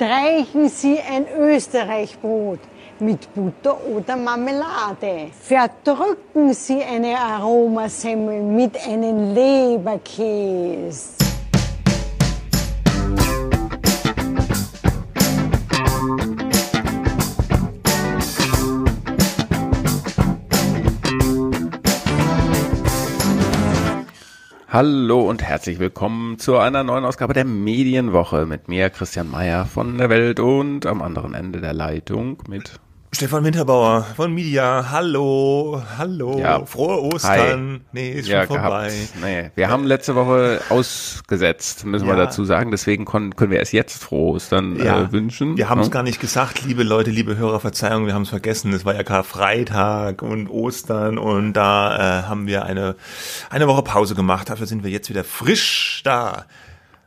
Streichen Sie ein Österreichbrot mit Butter oder Marmelade. Verdrücken Sie eine Aromasemmel mit einem Leberkäse. Hallo und herzlich willkommen zu einer neuen Ausgabe der Medienwoche mit mir, Christian Mayer von der Welt und am anderen Ende der Leitung mit Stefan Winterbauer von Media, hallo, hallo, ja. frohe Ostern. Hi. Nee, ist ja, schon vorbei. Nee, wir haben letzte Woche ausgesetzt, müssen ja. wir dazu sagen. Deswegen können, wir erst jetzt frohe Ostern äh, ja. äh, wünschen. Wir haben es gar nicht gesagt, liebe Leute, liebe Hörer, Verzeihung, wir haben es vergessen. Es war ja Karfreitag und Ostern und da äh, haben wir eine, eine Woche Pause gemacht. Dafür sind wir jetzt wieder frisch da.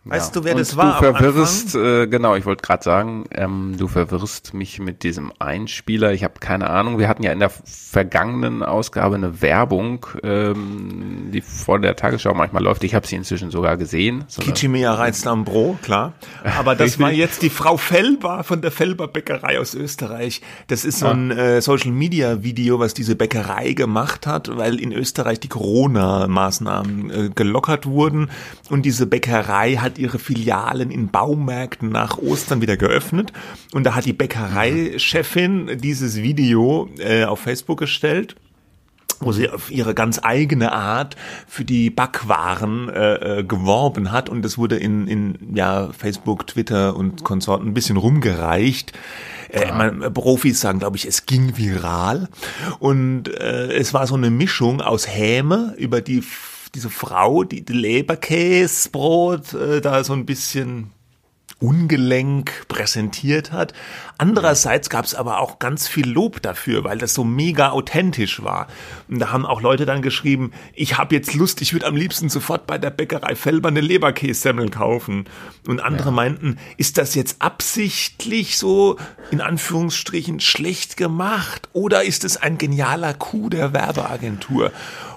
Weißt ja. du, wer und das war? Du verwirrst, äh, genau, ich wollte gerade sagen, ähm, du verwirrst mich mit diesem Einspieler. Ich habe keine Ahnung. Wir hatten ja in der vergangenen Ausgabe eine Werbung, ähm, die vor der Tagesschau manchmal läuft. Ich habe sie inzwischen sogar gesehen. So Kichimea reizt am Bro, klar. Aber das war jetzt die Frau Felber von der Felber Bäckerei aus Österreich. Das ist so ein äh, Social Media Video, was diese Bäckerei gemacht hat, weil in Österreich die Corona-Maßnahmen äh, gelockert wurden und diese Bäckerei hat hat ihre Filialen in Baumärkten nach Ostern wieder geöffnet. Und da hat die Bäckereichefin dieses Video äh, auf Facebook gestellt wo sie auf ihre ganz eigene Art für die Backwaren äh, äh, geworben hat und das wurde in, in ja, Facebook, Twitter und Konsorten ein bisschen rumgereicht. Äh, man, Profis sagen, glaube ich, es ging viral und äh, es war so eine Mischung aus Häme über die diese Frau, die, die Leberkäsebrot äh, da so ein bisschen ungelenk präsentiert hat. Andererseits gab es aber auch ganz viel Lob dafür, weil das so mega authentisch war. Und da haben auch Leute dann geschrieben, ich habe jetzt Lust, ich würde am liebsten sofort bei der Bäckerei Felber eine Leberkässemmel kaufen. Und andere ja. meinten, ist das jetzt absichtlich so in Anführungsstrichen schlecht gemacht oder ist es ein genialer Coup der Werbeagentur?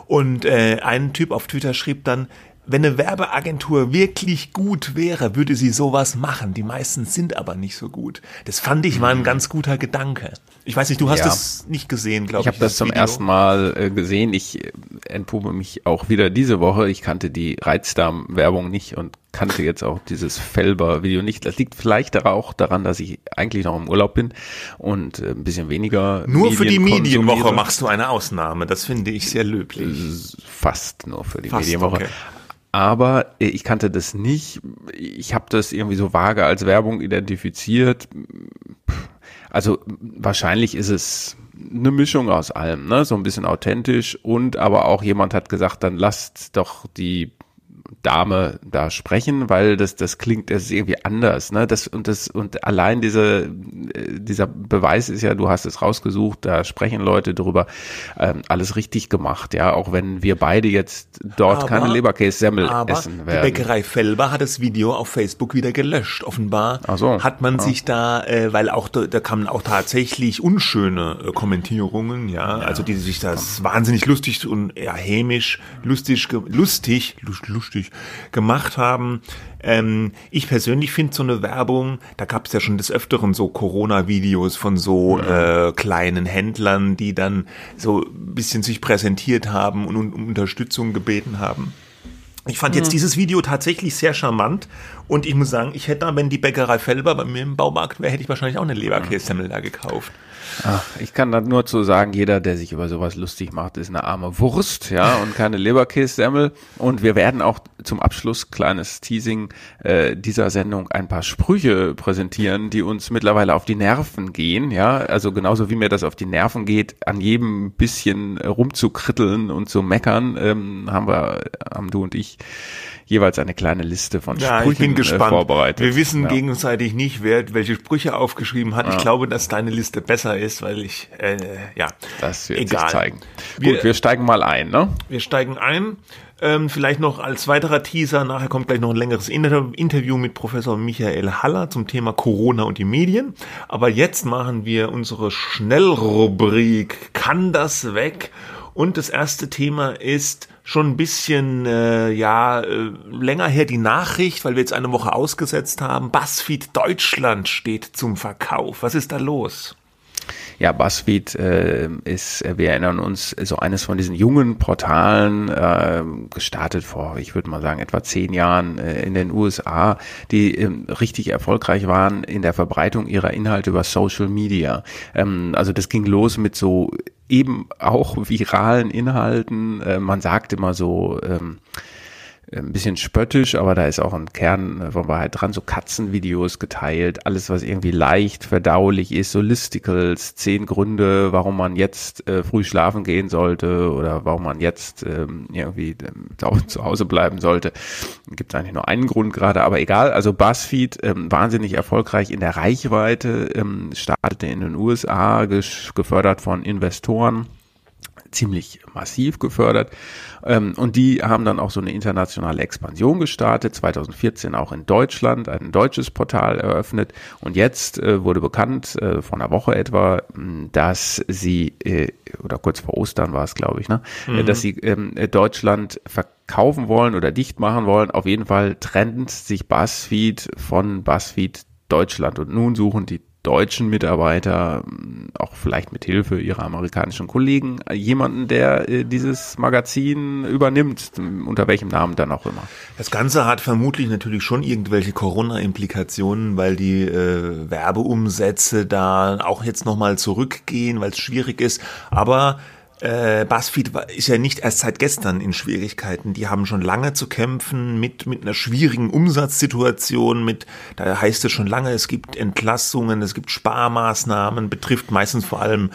Und äh, ein Typ auf Twitter schrieb dann, wenn eine Werbeagentur wirklich gut wäre, würde sie sowas machen. Die meisten sind aber nicht so gut. Das fand ich mal ein mhm. ganz guter Gedanke. Ich weiß nicht, du hast ja. das nicht gesehen, glaube ich. Ich habe das zum Video. ersten Mal äh, gesehen. Ich äh, entpumpe mich auch wieder diese Woche. Ich kannte die Reizdarm-Werbung nicht und kannte jetzt auch dieses Felber-Video nicht. Das liegt vielleicht auch daran, dass ich eigentlich noch im Urlaub bin und äh, ein bisschen weniger. Nur Medien für die Medienwoche machst du eine Ausnahme. Das finde ich sehr löblich. Fast nur für die Fast, Medienwoche. Okay aber ich kannte das nicht. Ich habe das irgendwie so vage als Werbung identifiziert. Also wahrscheinlich ist es eine Mischung aus allem, ne? So ein bisschen authentisch und aber auch jemand hat gesagt, dann lasst doch die Dame da sprechen, weil das, das klingt, das ist irgendwie anders, ne? Das, und das, und allein diese, dieser Beweis ist ja, du hast es rausgesucht, da sprechen Leute drüber, ähm, alles richtig gemacht, ja, auch wenn wir beide jetzt dort aber, keine Leberkäse-Semmel essen werden. Die Bäckerei Felber hat das Video auf Facebook wieder gelöscht. Offenbar so. hat man ja. sich da, äh, weil auch da, da kamen auch tatsächlich unschöne äh, Kommentierungen, ja, ja, also die sich das wahnsinnig lustig und ja, hämisch, lustig, lustig, lustig gemacht haben. Ähm, ich persönlich finde so eine Werbung, da gab es ja schon des Öfteren so Corona-Videos von so äh, kleinen Händlern, die dann so ein bisschen sich präsentiert haben und um Unterstützung gebeten haben. Ich fand jetzt mhm. dieses Video tatsächlich sehr charmant und ich muss sagen, ich hätte da, wenn die Bäckerei Felber bei mir im Baumarkt wäre, hätte ich wahrscheinlich auch eine Leberkässemmel da gekauft. Ach, ich kann da nur zu sagen, jeder, der sich über sowas lustig macht, ist eine arme Wurst, ja, und keine Leberkässemmel. Und wir werden auch zum Abschluss, kleines Teasing äh, dieser Sendung, ein paar Sprüche präsentieren, die uns mittlerweile auf die Nerven gehen, ja. Also genauso wie mir das auf die Nerven geht, an jedem bisschen rumzukritteln und zu meckern, ähm, haben wir, haben du und ich jeweils eine kleine Liste von ja, Sprüchen ich bin äh, gespannt. vorbereitet. Wir wissen ja. gegenseitig nicht, wer welche Sprüche aufgeschrieben hat. Ja. Ich glaube, dass deine Liste besser ist, weil ich, äh, ja, das wird egal. sich zeigen. Wir, Gut, wir steigen mal ein, ne? Wir steigen ein. Ähm, vielleicht noch als weiterer Teaser, nachher kommt gleich noch ein längeres Interview mit Professor Michael Haller zum Thema Corona und die Medien. Aber jetzt machen wir unsere Schnellrubrik Kann das weg? Und das erste Thema ist schon ein bisschen äh, ja äh, länger her die Nachricht, weil wir jetzt eine Woche ausgesetzt haben. BuzzFeed Deutschland steht zum Verkauf. Was ist da los? Ja, BuzzFeed äh, ist, wir erinnern uns, so eines von diesen jungen Portalen, äh, gestartet vor, ich würde mal sagen, etwa zehn Jahren äh, in den USA, die äh, richtig erfolgreich waren in der Verbreitung ihrer Inhalte über Social Media. Ähm, also das ging los mit so eben auch viralen Inhalten. Äh, man sagt immer so, ähm, ein bisschen spöttisch, aber da ist auch ein Kern von Wahrheit dran, so Katzenvideos geteilt, alles was irgendwie leicht verdaulich ist, so Listicles, zehn Gründe, warum man jetzt äh, früh schlafen gehen sollte oder warum man jetzt ähm, irgendwie ähm, zu Hause bleiben sollte. Gibt eigentlich nur einen Grund gerade, aber egal. Also BuzzFeed ähm, wahnsinnig erfolgreich in der Reichweite, ähm, startete in den USA, gefördert von Investoren ziemlich massiv gefördert. Ähm, und die haben dann auch so eine internationale Expansion gestartet, 2014 auch in Deutschland, ein deutsches Portal eröffnet. Und jetzt äh, wurde bekannt, äh, vor einer Woche etwa, dass sie, äh, oder kurz vor Ostern war es, glaube ich, ne, mhm. dass sie ähm, Deutschland verkaufen wollen oder dicht machen wollen. Auf jeden Fall trennt sich BuzzFeed von BuzzFeed Deutschland. Und nun suchen die deutschen Mitarbeiter, auch vielleicht mit Hilfe ihrer amerikanischen Kollegen, jemanden, der äh, dieses Magazin übernimmt, unter welchem Namen dann auch immer. Das Ganze hat vermutlich natürlich schon irgendwelche Corona-Implikationen, weil die äh, Werbeumsätze da auch jetzt nochmal zurückgehen, weil es schwierig ist. Aber äh, BuzzFeed ist ja nicht erst seit gestern in Schwierigkeiten. Die haben schon lange zu kämpfen mit, mit einer schwierigen Umsatzsituation, mit, da heißt es schon lange, es gibt Entlassungen, es gibt Sparmaßnahmen, betrifft meistens vor allem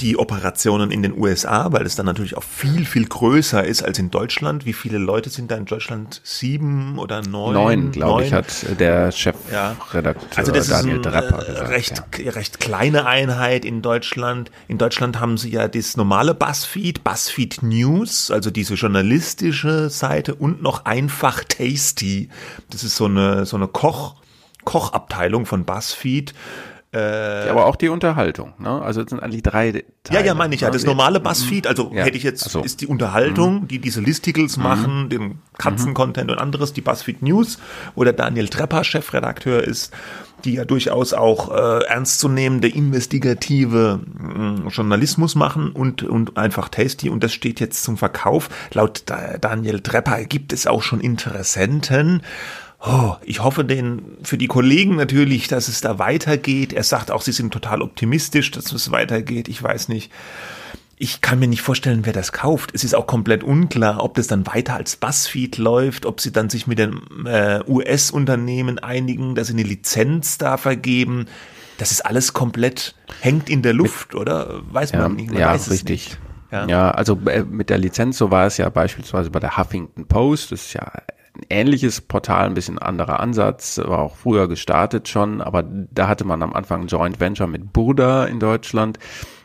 die Operationen in den USA, weil es dann natürlich auch viel, viel größer ist als in Deutschland. Wie viele Leute sind da in Deutschland? Sieben oder neun? Neun, glaube ich, hat der Chefredakteur ja. also das Daniel ist ein, Drapper gesagt. Recht, ja. recht kleine Einheit in Deutschland. In Deutschland haben sie ja das normale BuzzFeed, BuzzFeed News, also diese journalistische Seite und noch einfach Tasty. Das ist so eine, so eine Koch, Kochabteilung von BuzzFeed äh, aber auch die Unterhaltung, ne? Also es sind eigentlich drei Teile. Ja, ja, meine ich ja. Ne? Das normale Buzzfeed, also ja. hätte ich jetzt, so. ist die Unterhaltung, mhm. die diese Listicles mhm. machen, den Katzen-Content und anderes, die Buzzfeed News, wo der Daniel Trepper Chefredakteur ist, die ja durchaus auch äh, ernstzunehmende investigative äh, Journalismus machen und, und einfach tasty und das steht jetzt zum Verkauf. Laut Daniel Trepper gibt es auch schon Interessenten. Oh, ich hoffe den für die Kollegen natürlich, dass es da weitergeht. Er sagt auch, sie sind total optimistisch, dass es weitergeht. Ich weiß nicht. Ich kann mir nicht vorstellen, wer das kauft. Es ist auch komplett unklar, ob das dann weiter als Buzzfeed läuft, ob sie dann sich mit den äh, US-Unternehmen einigen, dass sie eine Lizenz da vergeben. Das ist alles komplett hängt in der Luft, oder? Weiß man ja, nicht. Man ja, weiß richtig. Nicht. Ja. ja, also äh, mit der Lizenz, so war es ja beispielsweise bei der Huffington Post, das ist ja ähnliches Portal, ein bisschen anderer Ansatz, war auch früher gestartet schon, aber da hatte man am Anfang ein Joint Venture mit Burda in Deutschland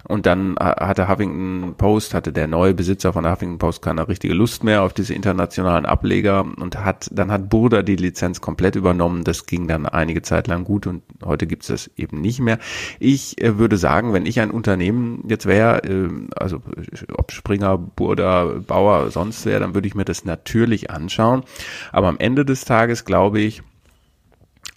und dann hatte Huffington Post, hatte der neue Besitzer von der Huffington Post keine richtige Lust mehr auf diese internationalen Ableger und hat, dann hat Burda die Lizenz komplett übernommen. Das ging dann einige Zeit lang gut und heute gibt es das eben nicht mehr. Ich äh, würde sagen, wenn ich ein Unternehmen jetzt wäre, äh, also ob Springer, Burda, Bauer, sonst wäre, dann würde ich mir das natürlich anschauen. Aber am Ende des Tages glaube ich,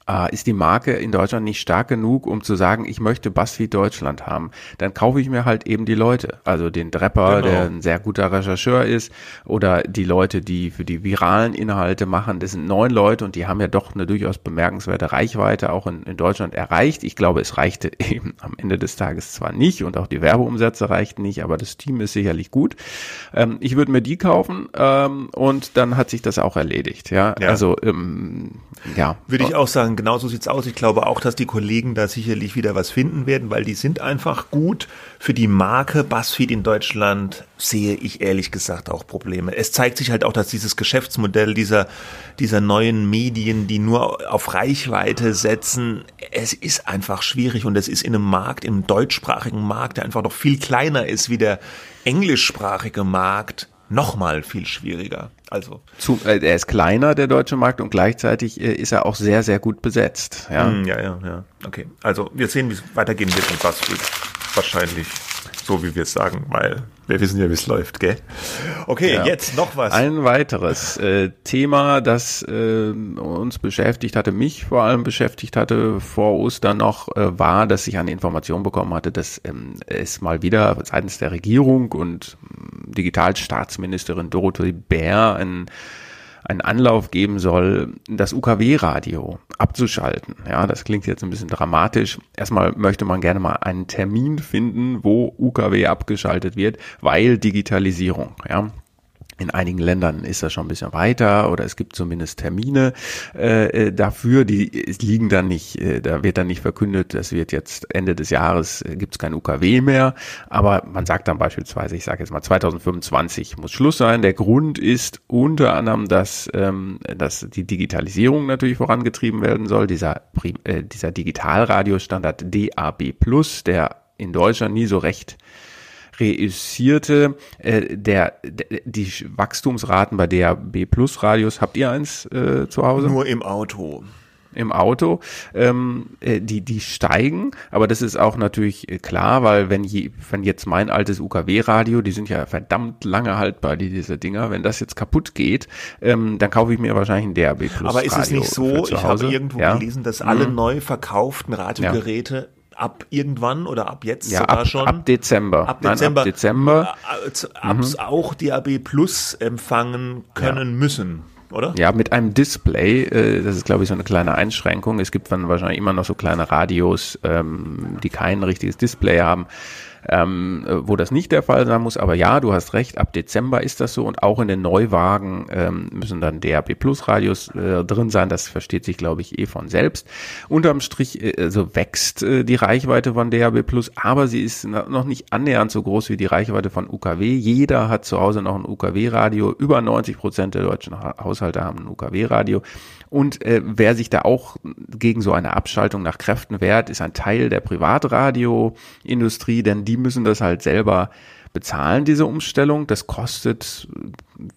äh, ist die Marke in Deutschland nicht stark genug, um zu sagen, ich möchte BuzzFeed Deutschland haben, dann kaufe ich mir halt eben die Leute. Also den Drepper, genau. der ein sehr guter Rechercheur ist, oder die Leute, die für die viralen Inhalte machen. Das sind neun Leute und die haben ja doch eine durchaus bemerkenswerte Reichweite auch in, in Deutschland erreicht. Ich glaube, es reichte eben am Ende des Tages zwar nicht und auch die Werbeumsätze reichten nicht, aber das Team ist sicherlich gut. Ähm, ich würde mir die kaufen ähm, und dann hat sich das auch erledigt. Ja, ja. also ähm, ja. Würde ich auch sagen, sagen, genau so sieht's aus. Ich glaube auch, dass die Kollegen da sicherlich wieder was finden werden, weil die sind einfach gut. Für die Marke BuzzFeed in Deutschland sehe ich ehrlich gesagt auch Probleme. Es zeigt sich halt auch, dass dieses Geschäftsmodell dieser, dieser neuen Medien, die nur auf Reichweite setzen, es ist einfach schwierig und es ist in einem Markt, im deutschsprachigen Markt, der einfach noch viel kleiner ist wie der englischsprachige Markt, nochmal viel schwieriger. Also Zu, äh, er ist kleiner der deutsche Markt und gleichzeitig äh, ist er auch sehr sehr gut besetzt. Ja, mm, ja, ja, ja. Okay, also wir sehen, wie es weitergehen wird mit BuzzFeed. Wahrscheinlich so wie wir es sagen, weil wir wissen ja, wie es läuft, gell? Okay, ja. jetzt noch was. Ein weiteres äh, Thema, das äh, uns beschäftigt hatte, mich vor allem beschäftigt hatte vor Ostern noch, äh, war, dass ich eine Information bekommen hatte, dass ähm, es mal wieder seitens der Regierung und ähm, Digitalstaatsministerin Dorothee Bär ein einen Anlauf geben soll, das UKW-Radio abzuschalten. Ja, das klingt jetzt ein bisschen dramatisch. Erstmal möchte man gerne mal einen Termin finden, wo UKW abgeschaltet wird, weil Digitalisierung. Ja, in einigen Ländern ist das schon ein bisschen weiter oder es gibt zumindest Termine äh, äh dafür, die liegen dann nicht, äh, da wird dann nicht verkündet, das wird jetzt Ende des Jahres, äh, gibt es kein UKW mehr, aber man sagt dann beispielsweise, ich sage jetzt mal 2025 muss Schluss sein. Der Grund ist unter anderem, dass, ähm, dass die Digitalisierung natürlich vorangetrieben werden soll, dieser, äh, dieser Digitalradiostandard DAB+, der in Deutschland nie so recht reüssierte. Äh, der, der, die Wachstumsraten bei DAB Plus Radios, habt ihr eins äh, zu Hause? Nur im Auto im Auto, ähm, äh, die, die steigen, aber das ist auch natürlich äh, klar, weil wenn, je, wenn jetzt mein altes UKW-Radio, die sind ja verdammt lange haltbar, die, diese Dinger, wenn das jetzt kaputt geht, ähm, dann kaufe ich mir wahrscheinlich ein DAB Plus Aber ist Radio es nicht so, ich habe irgendwo ja? gelesen, dass alle mhm. neu verkauften Radiogeräte ja ab irgendwann oder ab jetzt ja, sogar ab, schon? Ab Dezember. Ab Dezember. Nein, ab Dezember. Ab, mhm. auch DAB Plus empfangen können ja. müssen. Oder? Ja, mit einem Display, äh, das ist glaube ich so eine kleine Einschränkung. Es gibt dann wahrscheinlich immer noch so kleine Radios, ähm, die kein richtiges Display haben ähm, wo das nicht der Fall sein muss. Aber ja, du hast recht, ab Dezember ist das so und auch in den Neuwagen ähm, müssen dann DAB Plus Radios äh, drin sein. Das versteht sich, glaube ich, eh von selbst. Unterm Strich äh, also wächst äh, die Reichweite von DAB Plus, aber sie ist noch nicht annähernd so groß wie die Reichweite von UKW. Jeder hat zu Hause noch ein UKW-Radio. Über 90 Prozent der deutschen Haushalte haben ein UKW-Radio. Und äh, wer sich da auch gegen so eine Abschaltung nach Kräften wehrt, ist ein Teil der Privatradioindustrie, denn die müssen das halt selber bezahlen, diese Umstellung. Das kostet,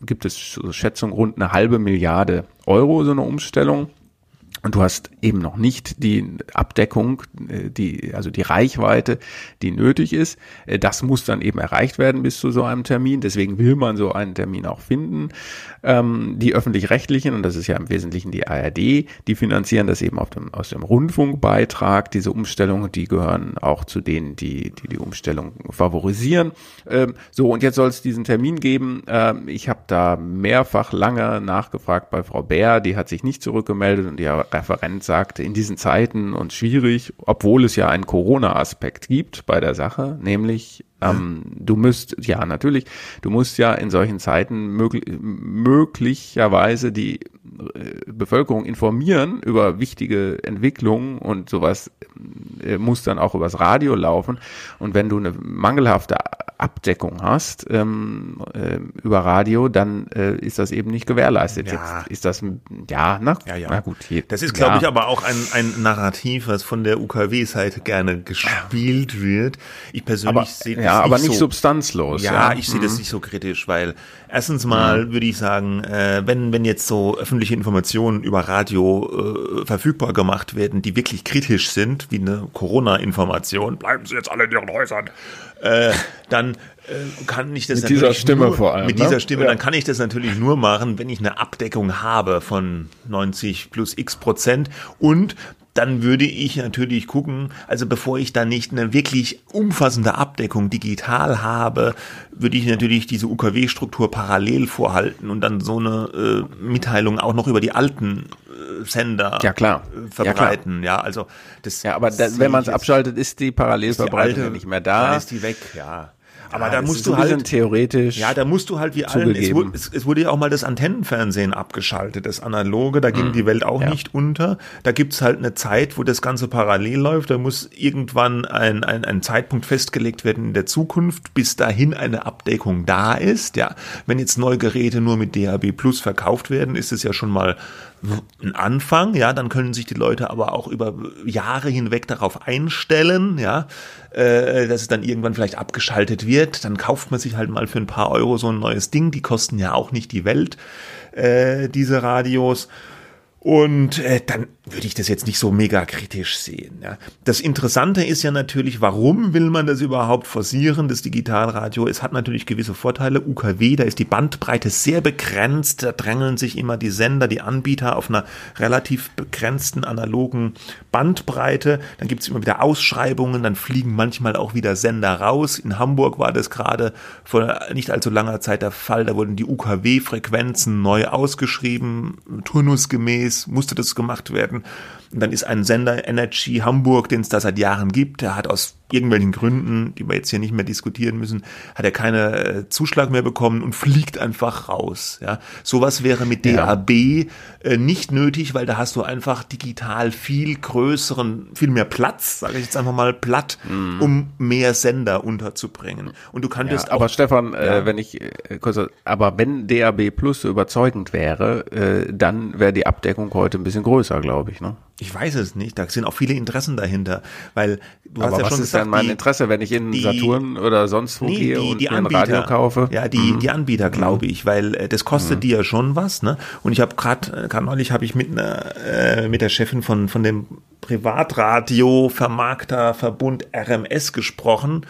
gibt es Schätzung, rund eine halbe Milliarde Euro, so eine Umstellung. Und du hast eben noch nicht die Abdeckung, äh, die, also die Reichweite, die nötig ist. Äh, das muss dann eben erreicht werden bis zu so einem Termin. Deswegen will man so einen Termin auch finden. Ähm, die öffentlich-rechtlichen, und das ist ja im Wesentlichen die ARD, die finanzieren das eben dem, aus dem Rundfunkbeitrag, diese Umstellung. Die gehören auch zu denen, die die, die Umstellung favorisieren. Ähm, so, und jetzt soll es diesen Termin geben. Ähm, ich habe da mehrfach lange nachgefragt bei Frau Bär. Die hat sich nicht zurückgemeldet und die Referent sagte, in diesen Zeiten und schwierig, obwohl es ja einen Corona-Aspekt gibt bei der Sache, nämlich ähm, du müsst, ja natürlich, du musst ja in solchen Zeiten möglich, möglicherweise die äh, Bevölkerung informieren über wichtige Entwicklungen und sowas äh, muss dann auch übers Radio laufen. Und wenn du eine mangelhafte Abdeckung hast ähm, äh, über Radio, dann äh, ist das eben nicht gewährleistet. Ja. Jetzt ist das, ja, na, ja, ja. na gut. Hier, das ist, glaube ja. ich, aber auch ein, ein Narrativ, was von der UKW-Seite gerne gespielt wird. Ich persönlich sehe ja, aber nicht so, substanzlos. Ja, ja. ich sehe mhm. das nicht so kritisch, weil erstens mal mhm. würde ich sagen, äh, wenn, wenn jetzt so öffentliche Informationen über Radio äh, verfügbar gemacht werden, die wirklich kritisch sind, wie eine Corona-Information, bleiben Sie jetzt alle in Ihren Häusern, äh, dann äh, kann ich das mit dieser Stimme nur, vor allem. Mit dieser ne? Stimme, ja. dann kann ich das natürlich nur machen, wenn ich eine Abdeckung habe von 90 plus x Prozent und dann würde ich natürlich gucken, also bevor ich da nicht eine wirklich umfassende Abdeckung digital habe, würde ich natürlich diese UKW-Struktur parallel vorhalten und dann so eine äh, Mitteilung auch noch über die alten äh, Sender ja, klar. Äh, verbreiten. Ja, klar. ja, also das. Ja, aber da, wenn man es abschaltet, ist die Parallelverbreitung nicht mehr da. Dann ist die weg, ja. Aber ja, da musst du halt theoretisch. Ja, da musst du halt wie allen. Es wurde, es, es wurde, ja auch mal das Antennenfernsehen abgeschaltet, das analoge. Da ging mhm. die Welt auch ja. nicht unter. Da gibt's halt eine Zeit, wo das Ganze parallel läuft. Da muss irgendwann ein, ein, ein Zeitpunkt festgelegt werden in der Zukunft, bis dahin eine Abdeckung da ist. Ja, wenn jetzt neue Geräte nur mit DAB Plus verkauft werden, ist es ja schon mal ein Anfang, ja, dann können sich die Leute aber auch über Jahre hinweg darauf einstellen, ja, äh, dass es dann irgendwann vielleicht abgeschaltet wird. Dann kauft man sich halt mal für ein paar Euro so ein neues Ding. Die kosten ja auch nicht die Welt, äh, diese Radios. Und äh, dann würde ich das jetzt nicht so mega kritisch sehen. Ja. Das Interessante ist ja natürlich, warum will man das überhaupt forcieren, das Digitalradio? Es hat natürlich gewisse Vorteile. UKW, da ist die Bandbreite sehr begrenzt, da drängeln sich immer die Sender, die Anbieter auf einer relativ begrenzten analogen Bandbreite. Dann gibt es immer wieder Ausschreibungen, dann fliegen manchmal auch wieder Sender raus. In Hamburg war das gerade vor nicht allzu langer Zeit der Fall. Da wurden die UKW-Frequenzen neu ausgeschrieben, turnusgemäß musste das gemacht werden. werden. Und dann ist ein Sender Energy Hamburg, den es da seit Jahren gibt, der hat aus irgendwelchen Gründen, die wir jetzt hier nicht mehr diskutieren müssen, hat er keine äh, Zuschlag mehr bekommen und fliegt einfach raus. Ja, sowas wäre mit DAB äh, nicht nötig, weil da hast du einfach digital viel größeren, viel mehr Platz, sage ich jetzt einfach mal platt, mhm. um mehr Sender unterzubringen. Und du könntest ja, aber Stefan, äh, ja. äh, wenn ich äh, kurz, aber wenn DAB Plus so überzeugend wäre, äh, dann wäre die Abdeckung heute ein bisschen größer, glaube ich, ne? Ich weiß es nicht. Da sind auch viele Interessen dahinter, weil du Aber hast ja was schon ist gesagt, denn mein die, Interesse, wenn ich in die, Saturn oder sonst wo nee, gehe die, und die Anbieter, ein Radio kaufe? Ja, die mhm. die Anbieter, glaube mhm. ich, weil äh, das kostet mhm. die ja schon was, ne? Und ich habe gerade äh, gerade neulich habe ich mit einer äh, mit der Chefin von von dem Privatradio Vermarkter Verbund RMS gesprochen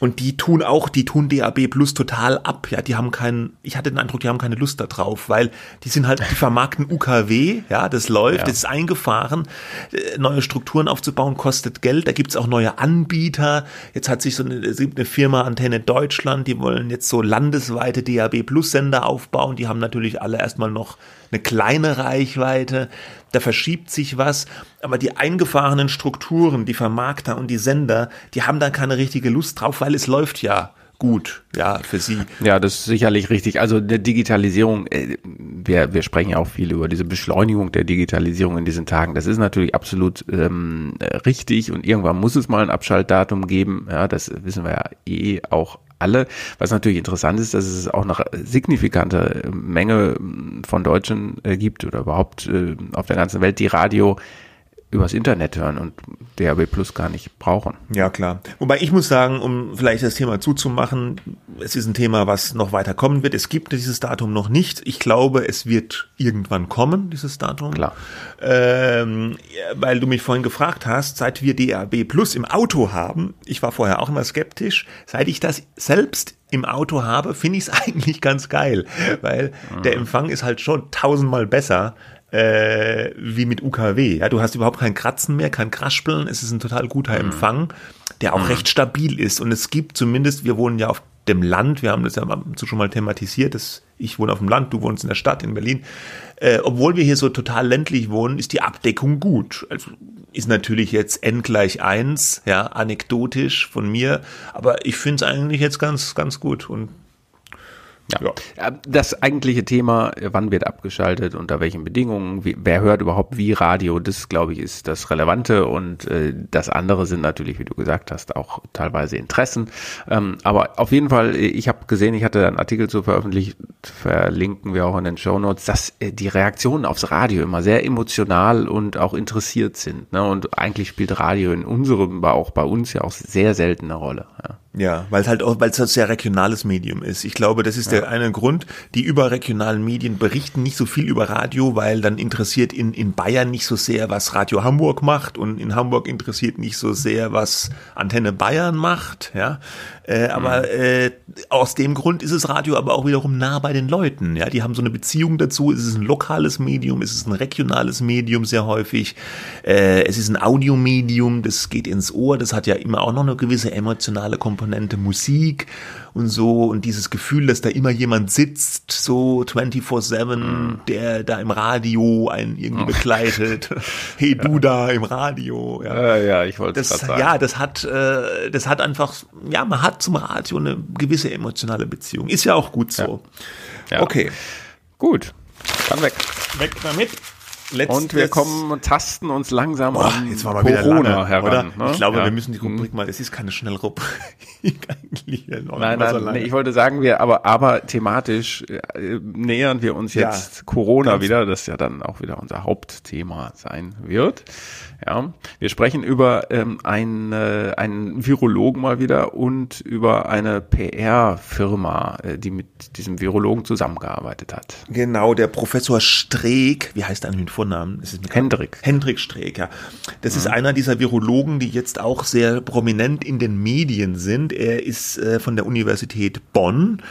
und die tun auch, die tun DAB Plus total ab. Ja, die haben keinen, ich hatte den Eindruck, die haben keine Lust da drauf, weil die sind halt, die vermarkten UKW, ja, das läuft, ja. das ist eingefahren. Äh, neue Strukturen aufzubauen kostet Geld. Da gibt's auch neue Anbieter. Jetzt hat sich so eine, es gibt eine Firma Antenne Deutschland, die wollen jetzt so landesweite DAB Plus Sender aufbauen. Die haben natürlich alle erstmal noch eine kleine Reichweite, da verschiebt sich was, aber die eingefahrenen Strukturen, die Vermarkter und die Sender, die haben da keine richtige Lust drauf, weil es läuft ja gut, ja, für sie. Ja, das ist sicherlich richtig. Also der Digitalisierung, äh, wir, wir sprechen ja auch viel über diese Beschleunigung der Digitalisierung in diesen Tagen. Das ist natürlich absolut ähm, richtig und irgendwann muss es mal ein Abschaltdatum geben. Ja, das wissen wir ja eh auch alle. Was natürlich interessant ist, dass es auch noch signifikante Menge von Deutschen äh, gibt oder überhaupt äh, auf der ganzen Welt, die Radio übers Internet hören und DAB Plus gar nicht brauchen. Ja, klar. Wobei ich muss sagen, um vielleicht das Thema zuzumachen, es ist ein Thema, was noch weiter kommen wird. Es gibt dieses Datum noch nicht. Ich glaube, es wird irgendwann kommen, dieses Datum. Klar. Ähm, weil du mich vorhin gefragt hast, seit wir DAB Plus im Auto haben, ich war vorher auch immer skeptisch, seit ich das selbst im Auto habe, finde ich es eigentlich ganz geil, weil mhm. der Empfang ist halt schon tausendmal besser äh, wie mit UKW. Ja, du hast überhaupt kein Kratzen mehr, kein Kraspeln. Es ist ein total guter mhm. Empfang, der auch mhm. recht stabil ist. Und es gibt zumindest, wir wohnen ja auf dem Land, wir haben das ja schon mal thematisiert, dass ich wohne auf dem Land, du wohnst in der Stadt in Berlin. Äh, obwohl wir hier so total ländlich wohnen, ist die Abdeckung gut. Also ist natürlich jetzt n gleich eins, ja, anekdotisch von mir, aber ich finde es eigentlich jetzt ganz, ganz gut und ja. ja. Das eigentliche Thema, wann wird abgeschaltet, unter welchen Bedingungen, wie, wer hört überhaupt wie Radio, das glaube ich ist das Relevante und äh, das andere sind natürlich, wie du gesagt hast, auch teilweise Interessen. Ähm, aber auf jeden Fall, ich habe gesehen, ich hatte einen Artikel zu veröffentlicht, verlinken wir auch in den Show Notes, dass äh, die Reaktionen aufs Radio immer sehr emotional und auch interessiert sind. Ne? Und eigentlich spielt Radio in unserem, aber auch bei uns ja auch sehr selten eine Rolle. Ja. Ja, weil es halt auch, weil es ein sehr regionales Medium ist. Ich glaube, das ist ja. der eine Grund. Die überregionalen Medien berichten nicht so viel über Radio, weil dann interessiert in, in Bayern nicht so sehr, was Radio Hamburg macht und in Hamburg interessiert nicht so sehr, was Antenne Bayern macht. Ja, äh, aber mhm. äh, aus dem Grund ist es Radio aber auch wiederum nah bei den Leuten. Ja, die haben so eine Beziehung dazu. Es ist ein lokales Medium, es ist ein regionales Medium sehr häufig. Äh, es ist ein Audiomedium, das geht ins Ohr. Das hat ja immer auch noch eine gewisse emotionale Komponente. Komponente Musik und so und dieses Gefühl, dass da immer jemand sitzt, so 24-7, mm. der da im Radio einen irgendwie oh. begleitet. hey, du da im Radio. Ja, ja, ja ich wollte das sagen. Ja, das hat, äh, das hat einfach, ja, man hat zum Radio eine gewisse emotionale Beziehung. Ist ja auch gut so. Ja. Okay. Gut. Dann weg. Weg damit. Letztes und wir kommen und tasten uns langsam an jetzt waren wir Corona wieder lange, heran. Ne? Ich glaube, ja. wir müssen die Rubrik mal, es ist keine Schnellrubrik eigentlich. Nein, nein, so nee, ich wollte sagen, wir, aber, aber thematisch äh, nähern wir uns jetzt ja, Corona wieder, das ja dann auch wieder unser Hauptthema sein wird. Ja, wir sprechen über ähm, einen, äh, einen Virologen mal wieder und über eine PR-Firma, äh, die mit diesem Virologen zusammengearbeitet hat. Genau, der Professor Streeck, wie heißt er mit Vornamen? Hendrik. Hendrik Streeck, ja. Das mhm. ist einer dieser Virologen, die jetzt auch sehr prominent in den Medien sind. Er ist äh, von der Universität Bonn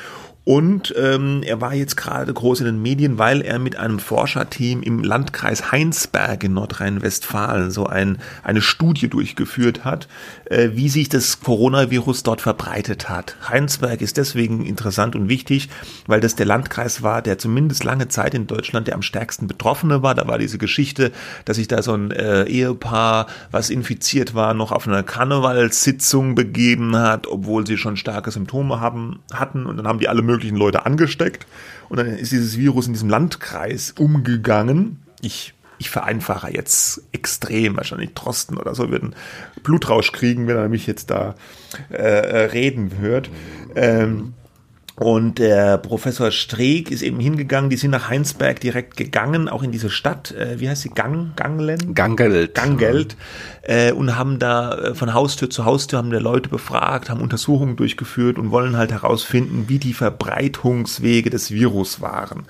und ähm, er war jetzt gerade groß in den Medien, weil er mit einem Forscherteam im Landkreis Heinsberg in Nordrhein-Westfalen so ein, eine Studie durchgeführt hat, äh, wie sich das Coronavirus dort verbreitet hat. Heinsberg ist deswegen interessant und wichtig, weil das der Landkreis war, der zumindest lange Zeit in Deutschland der am stärksten Betroffene war. Da war diese Geschichte, dass sich da so ein äh, Ehepaar, was infiziert war, noch auf einer Karnevalssitzung begeben hat, obwohl sie schon starke Symptome haben, hatten. Und dann haben die alle möglichen Leute angesteckt. Und dann ist dieses Virus in diesem Landkreis umgegangen. Ich ich vereinfache jetzt extrem, wahrscheinlich Trosten oder so wird einen Blutrausch kriegen, wenn er mich jetzt da äh, äh reden hört. Ähm, und der Professor Streeck ist eben hingegangen, die sind nach Heinsberg direkt gegangen, auch in diese Stadt, äh, wie heißt sie, Gang, Ganglen? Gangelt. Gangelt, äh, und haben da äh, von Haustür zu Haustür, haben der Leute befragt, haben Untersuchungen durchgeführt und wollen halt herausfinden, wie die Verbreitungswege des Virus waren.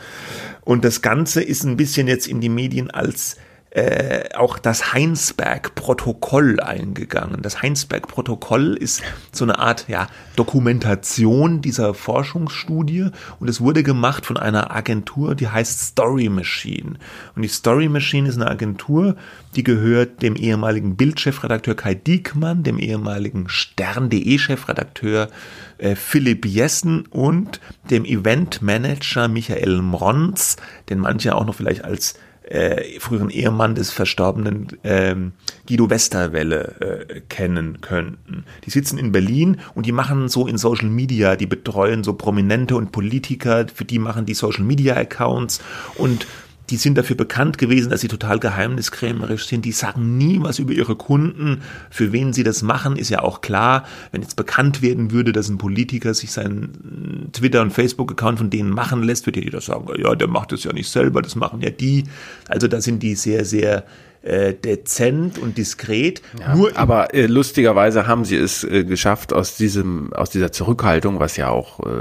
Und das Ganze ist ein bisschen jetzt in die Medien als äh, auch das Heinsberg-Protokoll eingegangen. Das Heinsberg-Protokoll ist so eine Art ja, Dokumentation dieser Forschungsstudie und es wurde gemacht von einer Agentur, die heißt Story Machine. Und die Story Machine ist eine Agentur, die gehört dem ehemaligen Bildchefredakteur Kai Diekmann, dem ehemaligen Stern.de Chefredakteur äh, Philipp Jessen und dem Eventmanager Michael Mronz, den manche auch noch vielleicht als äh, früheren Ehemann des verstorbenen ähm, Guido Westerwelle äh, kennen könnten. Die sitzen in Berlin und die machen so in Social Media, die betreuen so Prominente und Politiker, für die machen die Social Media Accounts und die sind dafür bekannt gewesen, dass sie total geheimniskrämerisch sind. Die sagen nie was über ihre Kunden. Für wen sie das machen, ist ja auch klar. Wenn jetzt bekannt werden würde, dass ein Politiker sich seinen Twitter- und Facebook-Account von denen machen lässt, würde jeder sagen, ja, der macht das ja nicht selber, das machen ja die. Also da sind die sehr, sehr äh, dezent und diskret. Ja, Nur aber äh, lustigerweise haben sie es äh, geschafft aus diesem aus dieser Zurückhaltung, was ja auch äh,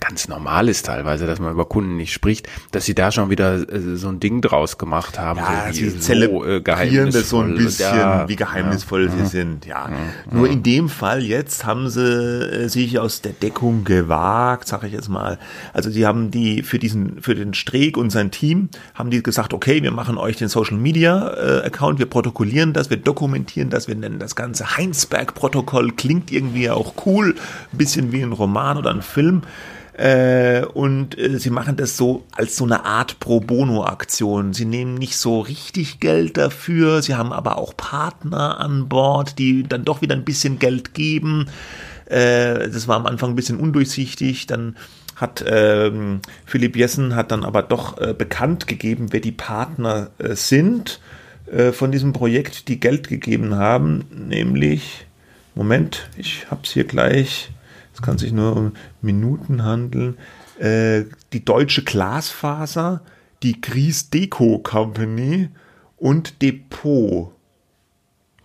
ganz normal ist teilweise, dass man über Kunden nicht spricht, dass sie da schon wieder äh, so ein Ding draus gemacht haben. Ja, so, sie zelebrieren so, das so ein bisschen, ja, wie geheimnisvoll ja, sie sind. Ja, nur in dem Fall jetzt haben sie äh, sich aus der Deckung gewagt, sage ich jetzt mal. Also sie haben die für diesen für den Streeck und sein Team haben die gesagt, okay, wir machen euch den Social Media Twitter-Account, wir protokollieren das, wir dokumentieren das, wir nennen das Ganze Heinsberg-Protokoll, klingt irgendwie auch cool, ein bisschen wie ein Roman oder ein Film. Äh, und äh, sie machen das so als so eine Art Pro Bono-Aktion. Sie nehmen nicht so richtig Geld dafür, sie haben aber auch Partner an Bord, die dann doch wieder ein bisschen Geld geben. Äh, das war am Anfang ein bisschen undurchsichtig, dann hat ähm, Philipp Jessen hat dann aber doch äh, bekannt gegeben, wer die Partner äh, sind äh, von diesem Projekt, die Geld gegeben haben, nämlich, Moment, ich habe es hier gleich, es kann sich nur um Minuten handeln, äh, die deutsche Glasfaser, die Gries Deco Company und Depot.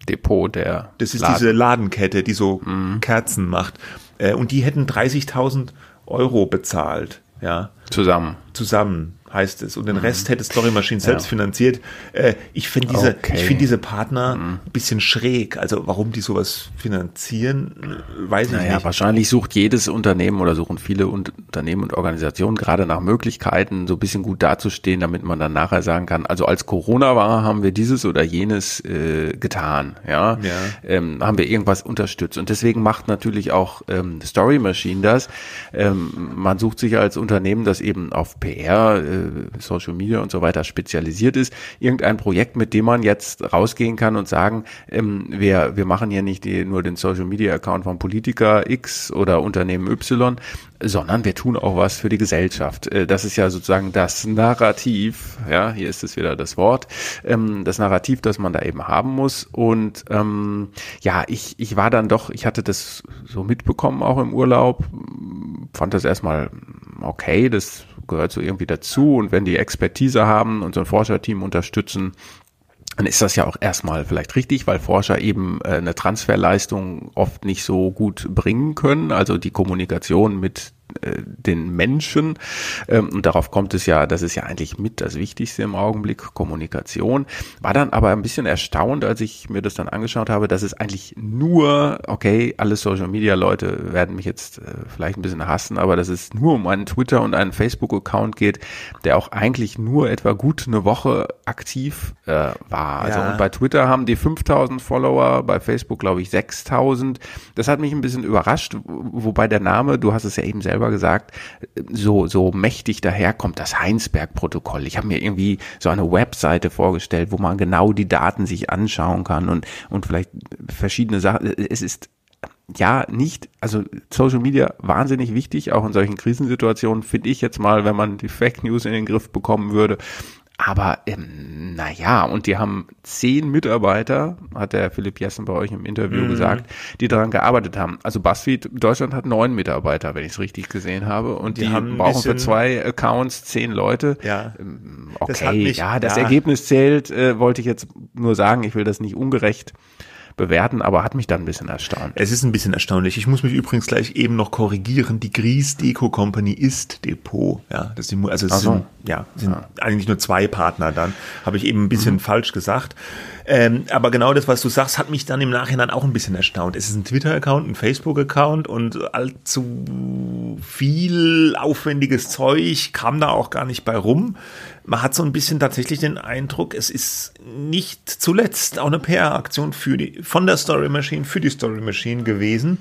Depot der. Das ist Laden. diese Ladenkette, die so mhm. Kerzen macht. Äh, und die hätten 30.000 Euro bezahlt. Ja. Zusammen. Zusammen heißt es. Und den mhm. Rest hätte Story Machine selbst ja. finanziert. Äh, ich finde diese, okay. ich finde diese Partner mhm. ein bisschen schräg. Also warum die sowas finanzieren, weiß ich naja, nicht. Wahrscheinlich sucht jedes Unternehmen oder suchen viele Unternehmen und Organisationen gerade nach Möglichkeiten, so ein bisschen gut dazustehen, damit man dann nachher sagen kann, also als Corona war, haben wir dieses oder jenes äh, getan. Ja, ja. Ähm, haben wir irgendwas unterstützt. Und deswegen macht natürlich auch ähm, Story Machine das. Ähm, man sucht sich als Unternehmen, das eben auf PR äh, äh, Social Media und so weiter spezialisiert ist, irgendein Projekt, mit dem man jetzt rausgehen kann und sagen, ähm, wir, wir machen hier nicht die, nur den Social Media Account von Politiker X oder Unternehmen Y, sondern wir tun auch was für die Gesellschaft. Äh, das ist ja sozusagen das Narrativ, ja, hier ist es wieder das Wort, ähm, das Narrativ, das man da eben haben muss. Und ähm, ja, ich, ich war dann doch, ich hatte das so mitbekommen auch im Urlaub, fand das erstmal okay, das gehört so irgendwie dazu. Und wenn die Expertise haben und so ein Forscherteam unterstützen, dann ist das ja auch erstmal vielleicht richtig, weil Forscher eben äh, eine Transferleistung oft nicht so gut bringen können. Also die Kommunikation mit den Menschen. Ähm, und darauf kommt es ja, das ist ja eigentlich mit das Wichtigste im Augenblick, Kommunikation. War dann aber ein bisschen erstaunt, als ich mir das dann angeschaut habe, dass es eigentlich nur, okay, alle Social Media Leute werden mich jetzt äh, vielleicht ein bisschen hassen, aber dass es nur um einen Twitter und einen Facebook-Account geht, der auch eigentlich nur etwa gut eine Woche aktiv äh, war. Also ja. und bei Twitter haben die 5000 Follower, bei Facebook glaube ich 6000. Das hat mich ein bisschen überrascht, wobei der Name, du hast es ja eben selber gesagt, so, so mächtig daherkommt, das Heinsberg-Protokoll. Ich habe mir irgendwie so eine Webseite vorgestellt, wo man genau die Daten sich anschauen kann und, und vielleicht verschiedene Sachen. Es ist ja, nicht, also Social Media wahnsinnig wichtig, auch in solchen Krisensituationen, finde ich jetzt mal, wenn man die Fake News in den Griff bekommen würde. Aber ähm, naja, und die haben zehn Mitarbeiter, hat der Philipp Jessen bei euch im Interview mhm. gesagt, die daran gearbeitet haben. Also BuzzFeed Deutschland hat neun Mitarbeiter, wenn ich es richtig gesehen habe. Und die, die brauchen für zwei Accounts zehn Leute. Ja. Ähm, okay, mich, ja, das ja. Ergebnis zählt, äh, wollte ich jetzt nur sagen. Ich will das nicht ungerecht bewerten, aber hat mich dann ein bisschen erstaunt. Es ist ein bisschen erstaunlich. Ich muss mich übrigens gleich eben noch korrigieren. Die Gries Deco Company ist Depot. Ja, das sind, also es so. sind, ja, sind ja. eigentlich nur zwei Partner dann. Habe ich eben ein bisschen mhm. falsch gesagt. Ähm, aber genau das, was du sagst, hat mich dann im Nachhinein auch ein bisschen erstaunt. Es ist ein Twitter-Account, ein Facebook-Account und allzu viel aufwendiges Zeug kam da auch gar nicht bei rum man hat so ein bisschen tatsächlich den Eindruck, es ist nicht zuletzt auch eine PR-Aktion für die, von der Story Machine für die Story Machine gewesen.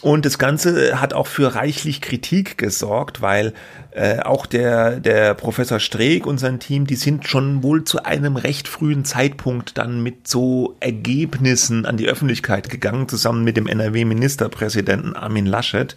Und das Ganze hat auch für reichlich Kritik gesorgt, weil äh, auch der, der Professor Streeck und sein Team, die sind schon wohl zu einem recht frühen Zeitpunkt dann mit so Ergebnissen an die Öffentlichkeit gegangen, zusammen mit dem NRW-Ministerpräsidenten Armin Laschet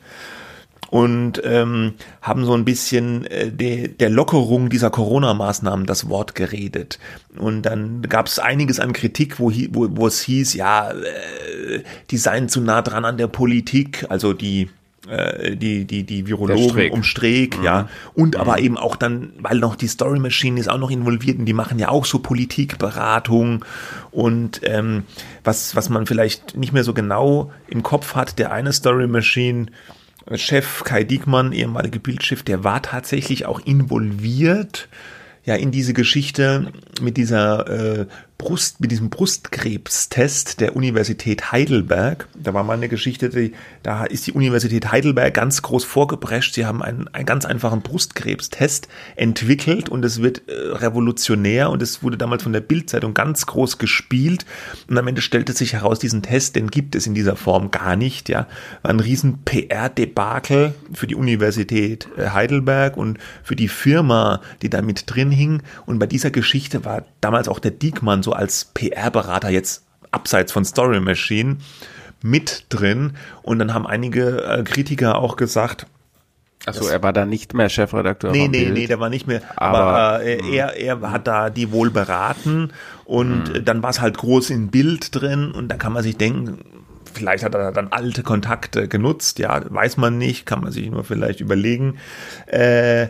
und ähm, haben so ein bisschen äh, de, der Lockerung dieser Corona-Maßnahmen das Wort geredet. Und dann gab es einiges an Kritik, wo, wo, wo es hieß, ja, äh, die seien zu nah dran an der Politik, also die äh, die, die, die Virologen Streeck. um Streeck, mhm. ja. Und mhm. aber eben auch dann, weil noch die Story Machine ist auch noch involviert und die machen ja auch so Politikberatung und ähm, was, was man vielleicht nicht mehr so genau im Kopf hat, der eine Story Machine Chef Kai Diekmann, ehemalige Bildchef, der war tatsächlich auch involviert ja in diese Geschichte mit dieser äh, Brust, mit diesem Brustkrebstest der Universität Heidelberg. Da war mal eine Geschichte, die, da ist die Universität Heidelberg ganz groß vorgeprescht. Sie haben einen, einen ganz einfachen Brustkrebstest entwickelt und es wird äh, revolutionär und es wurde damals von der Bildzeitung ganz groß gespielt. Und am Ende stellte sich heraus, diesen Test, den gibt es in dieser Form gar nicht. Ja, war ein riesen PR-Debakel für die Universität äh, Heidelberg und für die Firma, die da mit drin hing. Und bei dieser Geschichte war damals auch der Diekmann so als PR-Berater jetzt abseits von Story Machine mit drin. Und dann haben einige äh, Kritiker auch gesagt, Achso, er war da nicht mehr Chefredakteur. Nee, nee, Bild. nee, der war nicht mehr. Aber, aber äh, hm. er, er hat da die wohl beraten und mh. Hm. dann war es halt groß in Bild drin und da kann man sich denken, vielleicht hat er dann alte Kontakte genutzt, ja, weiß man nicht, kann man sich nur vielleicht überlegen. Äh,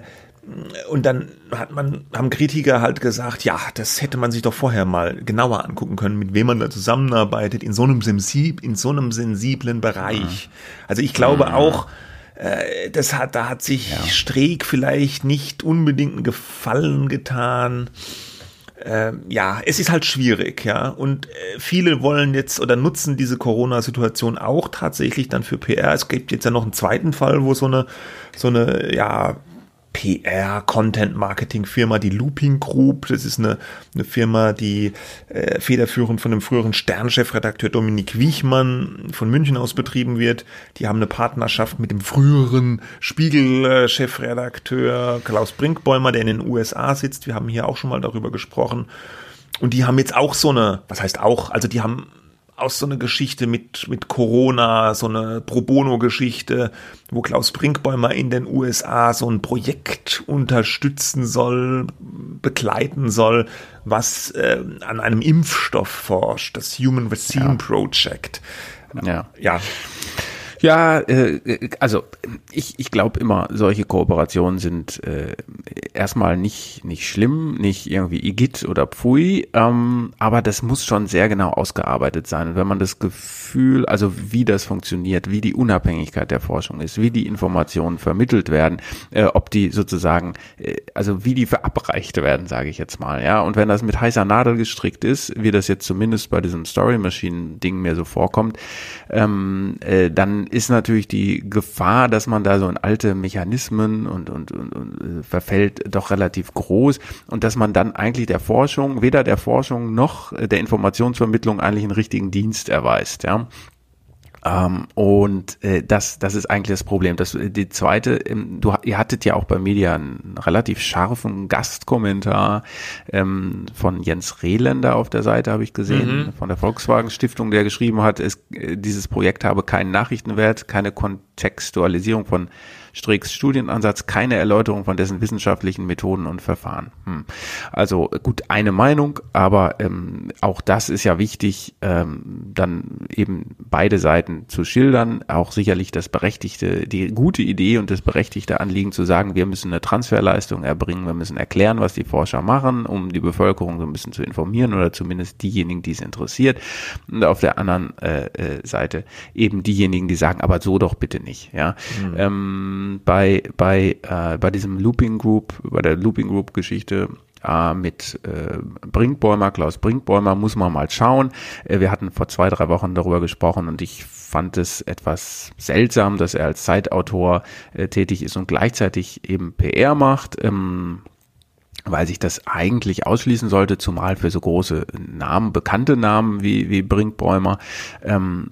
und dann hat man, haben Kritiker halt gesagt, ja, das hätte man sich doch vorher mal genauer angucken können, mit wem man da zusammenarbeitet, in so einem, sensib, in so einem sensiblen Bereich. Also ich glaube ja. auch, äh, das hat, da hat sich ja. Streeck vielleicht nicht unbedingt einen Gefallen getan. Äh, ja, es ist halt schwierig, ja. Und äh, viele wollen jetzt oder nutzen diese Corona-Situation auch tatsächlich dann für PR. Es gibt jetzt ja noch einen zweiten Fall, wo so eine, so eine, ja, PR, Content Marketing Firma, die Looping Group. Das ist eine, eine Firma, die äh, federführend von dem früheren Sternchefredakteur Dominik Wiechmann von München aus betrieben wird. Die haben eine Partnerschaft mit dem früheren Spiegel-Chefredakteur Klaus Brinkbäumer, der in den USA sitzt. Wir haben hier auch schon mal darüber gesprochen. Und die haben jetzt auch so eine, was heißt auch, also die haben aus so einer Geschichte mit, mit Corona, so eine Pro Bono-Geschichte, wo Klaus Brinkbäumer in den USA so ein Projekt unterstützen soll, begleiten soll, was äh, an einem Impfstoff forscht, das Human Vaccine ja. Project. Ja. ja. Ja, äh, also ich, ich glaube immer, solche Kooperationen sind äh, erstmal nicht, nicht schlimm, nicht irgendwie Igitt oder Pfui, ähm, aber das muss schon sehr genau ausgearbeitet sein. Und wenn man das Gefühl, also wie das funktioniert, wie die Unabhängigkeit der Forschung ist, wie die Informationen vermittelt werden, äh, ob die sozusagen, äh, also wie die verabreicht werden, sage ich jetzt mal, ja. Und wenn das mit heißer Nadel gestrickt ist, wie das jetzt zumindest bei diesem Story Machine Ding mir so vorkommt, ähm, äh, dann ist natürlich die Gefahr, dass man da so in alte Mechanismen und, und, und, und äh, verfällt, doch relativ groß und dass man dann eigentlich der Forschung, weder der Forschung noch der Informationsvermittlung eigentlich einen richtigen Dienst erweist, ja. Ähm, und äh, das, das ist eigentlich das Problem. Das, äh, die zweite, ähm, du, ihr hattet ja auch bei Media einen relativ scharfen Gastkommentar ähm, von Jens Rehländer auf der Seite, habe ich gesehen, mhm. von der Volkswagen Stiftung, der geschrieben hat, es, äh, dieses Projekt habe keinen Nachrichtenwert, keine Kontextualisierung von Stricks Studienansatz keine Erläuterung von dessen wissenschaftlichen Methoden und Verfahren. Hm. Also gut, eine Meinung, aber ähm, auch das ist ja wichtig, ähm, dann eben beide Seiten zu schildern, auch sicherlich das berechtigte, die gute Idee und das berechtigte Anliegen zu sagen, wir müssen eine Transferleistung erbringen, wir müssen erklären, was die Forscher machen, um die Bevölkerung so ein bisschen zu informieren oder zumindest diejenigen, die es interessiert. Und auf der anderen äh, äh Seite eben diejenigen, die sagen, aber so doch bitte nicht. Ja. Mhm. Ähm, bei, bei, äh, bei diesem Looping Group, bei der Looping Group Geschichte äh, mit äh, Brinkbäumer, Klaus Brinkbäumer, muss man mal schauen. Äh, wir hatten vor zwei, drei Wochen darüber gesprochen und ich fand es etwas seltsam, dass er als Zeitautor äh, tätig ist und gleichzeitig eben PR macht. Ähm, weil sich das eigentlich ausschließen sollte, zumal für so große Namen, bekannte Namen wie, wie Brinkbäumer. Ähm,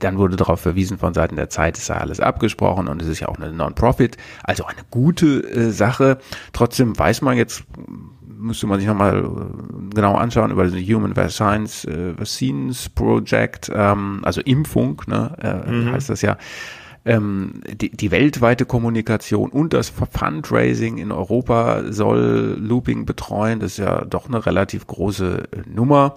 dann wurde darauf verwiesen von Seiten der Zeit, es sei alles abgesprochen und es ist ja auch eine Non-Profit, also eine gute äh, Sache. Trotzdem weiß man jetzt, müsste man sich nochmal äh, genau anschauen über das Human Science äh, Vaccines Project, ähm, also Impfung, ne, äh, mhm. heißt das ja ähm, die, die weltweite Kommunikation und das Fundraising in Europa soll Looping betreuen. Das ist ja doch eine relativ große äh, Nummer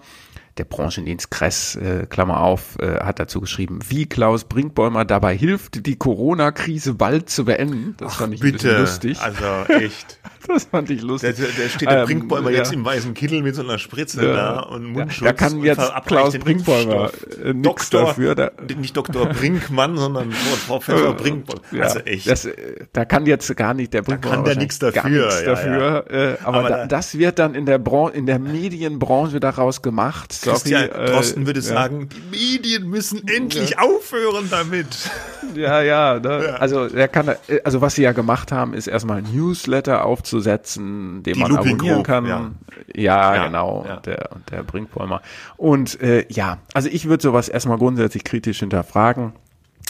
der Branchendienst Kress, äh, Klammer auf, äh, hat dazu geschrieben, wie Klaus Brinkbäumer dabei hilft, die Corona-Krise bald zu beenden. Das Ach, fand ich bitte. lustig. Also echt. das fand ich lustig. Der, der steht der ähm, Brinkbäumer ja. jetzt im weißen Kittel mit so einer Spritze ja. da und Mundschutz. Da kann jetzt Klaus Brinkbäumer äh, nichts dafür. Da, nicht Dr. Brinkmann, sondern Professor Brinkbäumer. Also echt. Das, äh, da kann jetzt gar nicht der Brinkbäumer. Da kann der nichts dafür. Nichts dafür. Äh, aber, aber da, das wird dann in der, Bran in der Medienbranche daraus gemacht Christian Sorry, Drosten äh, würde ja. sagen, die Medien müssen endlich ja. aufhören damit. Ja, ja, ne? ja, Also er kann, also was sie ja gemacht haben, ist erstmal Newsletter aufzusetzen, den die man Looping abonnieren Group, kann. Ja, genau. Und der und der Brinkbäumer. Und äh, ja, also ich würde sowas erstmal grundsätzlich kritisch hinterfragen.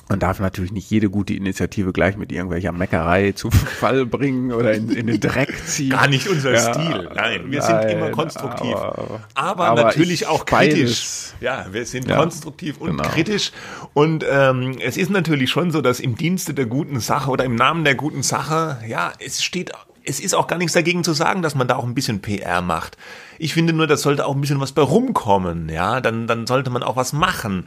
Man darf natürlich nicht jede gute Initiative gleich mit irgendwelcher Meckerei zu Fall bringen oder in, in den Dreck ziehen. Gar nicht unser ja, Stil. Nein, wir nein, sind immer konstruktiv. Aber, aber, aber natürlich auch kritisch. Beides. Ja, wir sind ja, konstruktiv und genau. kritisch. Und ähm, es ist natürlich schon so, dass im Dienste der guten Sache oder im Namen der guten Sache, ja, es steht es ist auch gar nichts dagegen zu sagen, dass man da auch ein bisschen PR macht. Ich finde nur, das sollte auch ein bisschen was bei rumkommen, ja, dann, dann sollte man auch was machen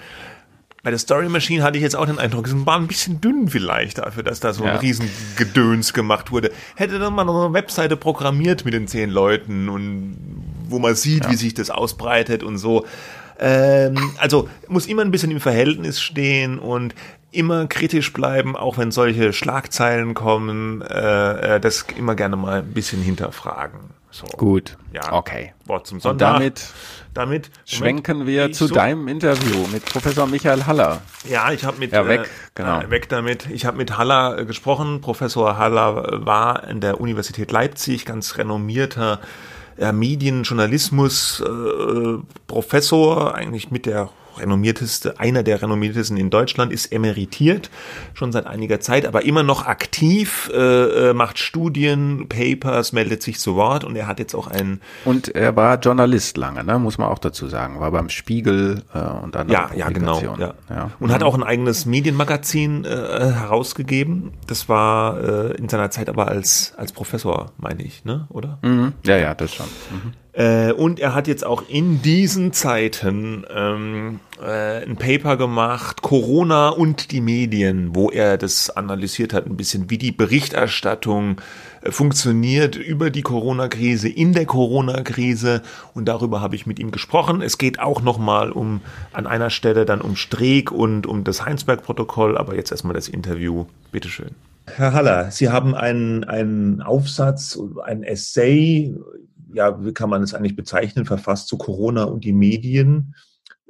bei der Story Machine hatte ich jetzt auch den Eindruck, es war ein bisschen dünn vielleicht dafür, dass da so ein ja. Riesengedöns gemacht wurde. Hätte dann mal noch eine Webseite programmiert mit den zehn Leuten und wo man sieht, ja. wie sich das ausbreitet und so. Ähm, also muss immer ein bisschen im Verhältnis stehen und immer kritisch bleiben, auch wenn solche Schlagzeilen kommen, äh, äh das immer gerne mal ein bisschen hinterfragen. So. Gut. Ja. Okay. Wort zum Sonntag. Und damit damit schwenken wir zu so deinem Interview mit Professor Michael Haller. Ja, ich habe mit ja, weg, äh, genau. Äh, weg damit. Ich habe mit Haller äh, gesprochen. Professor Haller war in der Universität Leipzig ganz renommierter äh, Medienjournalismus äh, Professor, eigentlich mit der renommierteste, einer der renommiertesten in Deutschland, ist emeritiert, schon seit einiger Zeit, aber immer noch aktiv, äh, äh, macht Studien, Papers, meldet sich zu Wort und er hat jetzt auch einen. Und er war Journalist lange, ne? muss man auch dazu sagen, war beim Spiegel äh, und dann ja, ja, genau, ja. ja. Und mhm. hat auch ein eigenes Medienmagazin äh, herausgegeben. Das war äh, in seiner Zeit aber als als Professor, meine ich, ne? Oder? Mhm. Ja, ja, das schon. Mhm. Äh, und er hat jetzt auch in diesen Zeiten ähm, äh, ein Paper gemacht, Corona und die Medien, wo er das analysiert hat, ein bisschen, wie die Berichterstattung äh, funktioniert über die Corona-Krise, in der Corona-Krise. Und darüber habe ich mit ihm gesprochen. Es geht auch nochmal um, an einer Stelle dann um Streeck und um das Heinsberg-Protokoll. Aber jetzt erstmal das Interview. Bitteschön. Herr Haller, Sie haben einen, einen Aufsatz, ein Essay, ja, wie kann man es eigentlich bezeichnen, verfasst zu Corona und die Medien.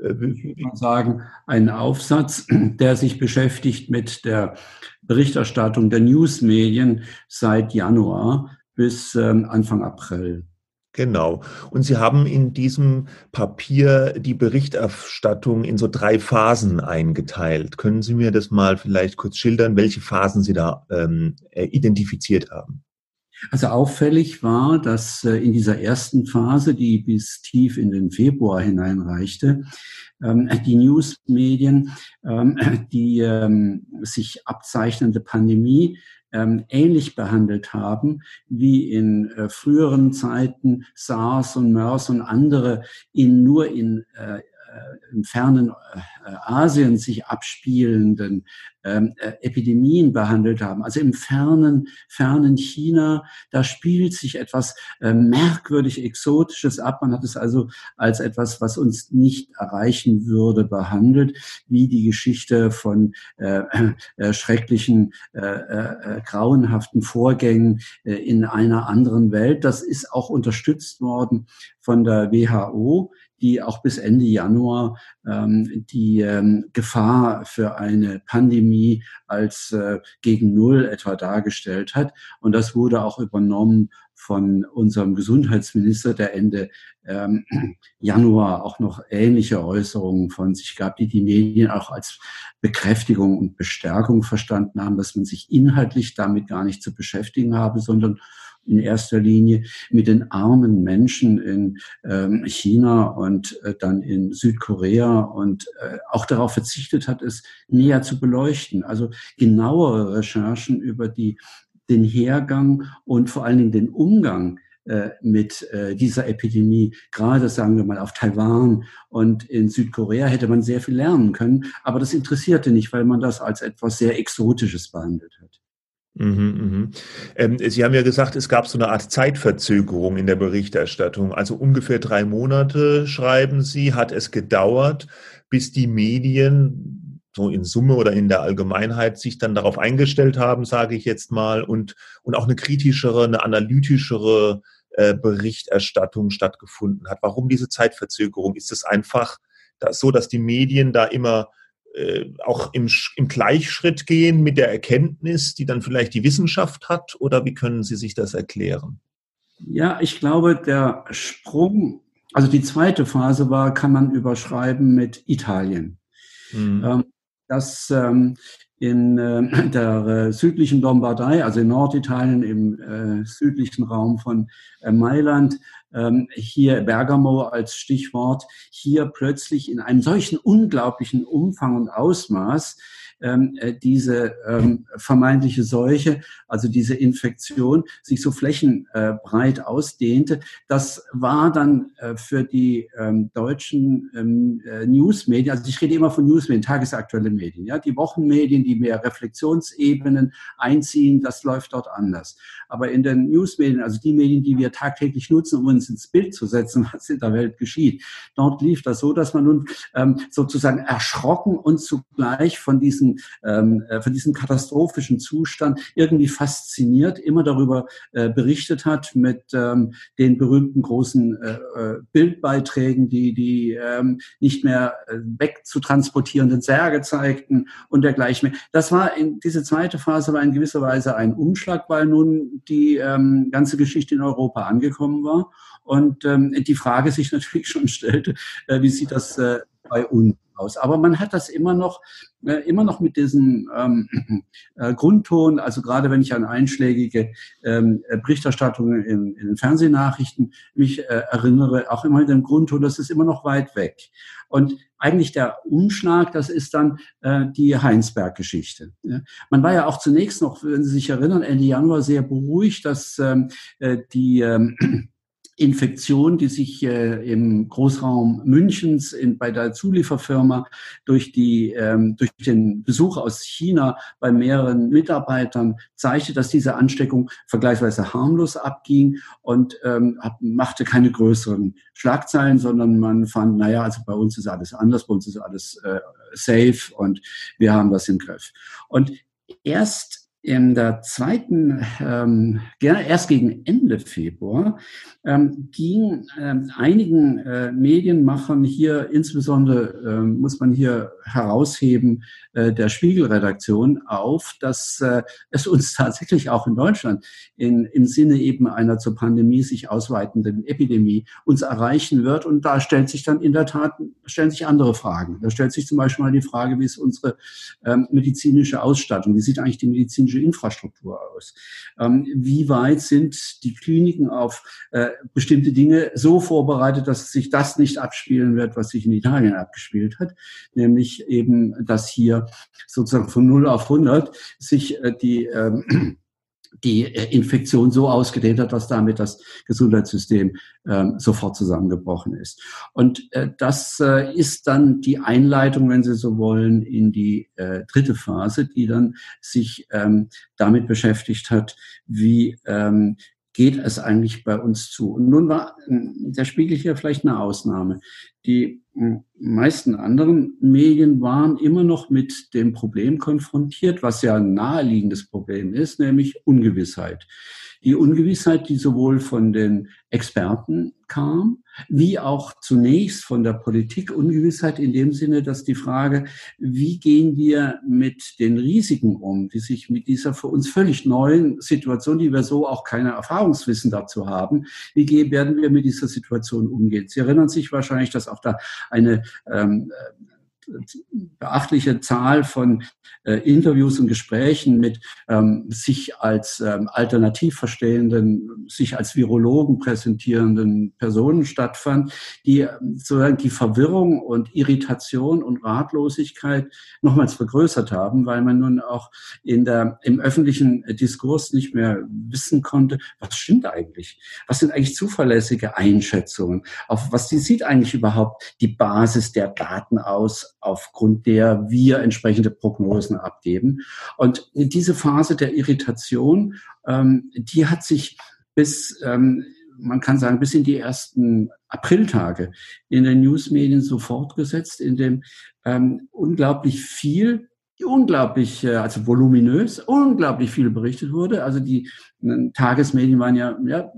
Äh, ich kann sagen, einen Aufsatz, der sich beschäftigt mit der Berichterstattung der Newsmedien seit Januar bis ähm, Anfang April. Genau. Und Sie haben in diesem Papier die Berichterstattung in so drei Phasen eingeteilt. Können Sie mir das mal vielleicht kurz schildern, welche Phasen Sie da ähm, äh, identifiziert haben? Also auffällig war, dass äh, in dieser ersten Phase, die bis tief in den Februar hineinreichte, ähm, die Newsmedien ähm, die ähm, sich abzeichnende Pandemie ähnlich behandelt haben wie in äh, früheren Zeiten SARS und MERS und andere in nur in äh, im fernen Asien sich abspielenden ähm, äh, Epidemien behandelt haben. Also im fernen, fernen China, da spielt sich etwas äh, merkwürdig Exotisches ab. Man hat es also als etwas, was uns nicht erreichen würde, behandelt, wie die Geschichte von äh, äh, schrecklichen, äh, äh, grauenhaften Vorgängen äh, in einer anderen Welt. Das ist auch unterstützt worden von der WHO die auch bis Ende Januar ähm, die ähm, Gefahr für eine Pandemie als äh, gegen Null etwa dargestellt hat. Und das wurde auch übernommen von unserem Gesundheitsminister, der Ende ähm, Januar auch noch ähnliche Äußerungen von sich gab, die die Medien auch als Bekräftigung und Bestärkung verstanden haben, dass man sich inhaltlich damit gar nicht zu beschäftigen habe, sondern in erster Linie mit den armen Menschen in ähm, China und äh, dann in Südkorea und äh, auch darauf verzichtet hat, es näher zu beleuchten. Also genauere Recherchen über die, den Hergang und vor allen Dingen den Umgang äh, mit äh, dieser Epidemie, gerade sagen wir mal auf Taiwan und in Südkorea hätte man sehr viel lernen können, aber das interessierte nicht, weil man das als etwas sehr Exotisches behandelt hat. Mhm, mh. ähm, Sie haben ja gesagt, es gab so eine Art Zeitverzögerung in der Berichterstattung. Also ungefähr drei Monate, schreiben Sie, hat es gedauert, bis die Medien so in Summe oder in der Allgemeinheit sich dann darauf eingestellt haben, sage ich jetzt mal, und, und auch eine kritischere, eine analytischere äh, Berichterstattung stattgefunden hat. Warum diese Zeitverzögerung? Ist es einfach so, dass die Medien da immer auch im, im Gleichschritt gehen mit der Erkenntnis, die dann vielleicht die Wissenschaft hat? Oder wie können Sie sich das erklären? Ja, ich glaube, der Sprung, also die zweite Phase war, kann man überschreiben mit Italien. Mhm. Ähm, das ähm, in äh, der äh, südlichen Lombardei, also in Norditalien, im äh, südlichen Raum von äh, Mailand, hier Bergamo als Stichwort, hier plötzlich in einem solchen unglaublichen Umfang und Ausmaß ähm, äh, diese ähm, vermeintliche Seuche, also diese Infektion, sich so flächenbreit ausdehnte. Das war dann äh, für die ähm, deutschen ähm, äh, Newsmedien, also ich rede immer von Newsmedien, tagesaktuelle Medien, ja, die Wochenmedien, die mehr Reflexionsebenen einziehen, das läuft dort anders. Aber in den Newsmedien, also die Medien, die wir tagtäglich nutzen, um uns ins Bild zu setzen, was in der Welt geschieht, dort lief das so, dass man nun ähm, sozusagen erschrocken und zugleich von diesem, ähm, äh, von diesem katastrophischen Zustand irgendwie fasziniert immer darüber äh, berichtet hat mit ähm, den berühmten großen äh, äh Bildbeiträgen, die die ähm, nicht mehr äh, wegzutransportierenden Särge zeigten und dergleichen. Das war in diese zweite Phase war in gewisser Weise ein Umschlag, weil nun die ähm, ganze Geschichte in Europa angekommen war und ähm, die Frage sich natürlich schon stellte, äh, wie sieht das äh, bei uns aus? Aber man hat das immer noch, äh, immer noch mit diesem ähm, äh, Grundton, also gerade wenn ich an einschlägige ähm, Berichterstattungen in, in den Fernsehnachrichten mich äh, erinnere, auch immer mit dem Grundton, das ist immer noch weit weg. Und eigentlich der Umschlag, das ist dann äh, die Heinsberg-Geschichte. Ja. Man war ja auch zunächst noch, wenn Sie sich erinnern, Ende Januar sehr beruhigt, dass ähm, äh, die ähm, Infektion, die sich äh, im Großraum Münchens in, bei der Zulieferfirma durch, die, ähm, durch den Besuch aus China bei mehreren Mitarbeitern zeigte, dass diese Ansteckung vergleichsweise harmlos abging und ähm, machte keine größeren Schlagzeilen, sondern man fand, naja, also bei uns ist alles anders, bei uns ist alles äh, safe und wir haben das im Griff. Und erst in der zweiten, ähm, erst gegen Ende Februar, ähm, ging ähm, einigen äh, Medienmachern hier, insbesondere ähm, muss man hier herausheben, äh, der Spiegelredaktion auf, dass äh, es uns tatsächlich auch in Deutschland in, im Sinne eben einer zur Pandemie sich ausweitenden Epidemie uns erreichen wird. Und da stellt sich dann in der Tat, stellen sich andere Fragen. Da stellt sich zum Beispiel mal die Frage, wie ist unsere ähm, medizinische Ausstattung? Wie sieht eigentlich die medizinische Infrastruktur aus? Ähm, wie weit sind die Kliniken auf äh, bestimmte Dinge so vorbereitet, dass sich das nicht abspielen wird, was sich in Italien abgespielt hat, nämlich eben, dass hier sozusagen von 0 auf 100 sich äh, die ähm, die äh, Infektion so ausgedehnt hat, dass damit das Gesundheitssystem ähm, sofort zusammengebrochen ist. Und äh, das äh, ist dann die Einleitung, wenn Sie so wollen, in die äh, dritte Phase, die dann sich ähm, damit beschäftigt hat, wie ähm, geht es eigentlich bei uns zu? Und nun war der Spiegel hier vielleicht eine Ausnahme. Die meisten anderen Medien waren immer noch mit dem Problem konfrontiert, was ja ein naheliegendes Problem ist, nämlich Ungewissheit. Die Ungewissheit, die sowohl von den Experten kam, wie auch zunächst von der Politik Ungewissheit in dem Sinne, dass die Frage, wie gehen wir mit den Risiken um, die sich mit dieser für uns völlig neuen Situation, die wir so auch keine Erfahrungswissen dazu haben, wie werden wir mit dieser Situation umgehen? Sie erinnern sich wahrscheinlich, dass auch da eine ähm, beachtliche Zahl von äh, Interviews und Gesprächen mit ähm, sich als ähm, alternativ verstehenden, sich als Virologen präsentierenden Personen stattfand, die ähm, sozusagen die Verwirrung und Irritation und Ratlosigkeit nochmals vergrößert haben, weil man nun auch in der, im öffentlichen Diskurs nicht mehr wissen konnte, was stimmt eigentlich? Was sind eigentlich zuverlässige Einschätzungen? Auf was sieht eigentlich überhaupt die Basis der Daten aus? Aufgrund der wir entsprechende Prognosen abgeben. Und diese Phase der Irritation, ähm, die hat sich bis, ähm, man kann sagen, bis in die ersten Apriltage in den Newsmedien so fortgesetzt, in dem ähm, unglaublich viel unglaublich, äh, also voluminös, unglaublich viel berichtet wurde. Also die äh, Tagesmedien waren ja, ja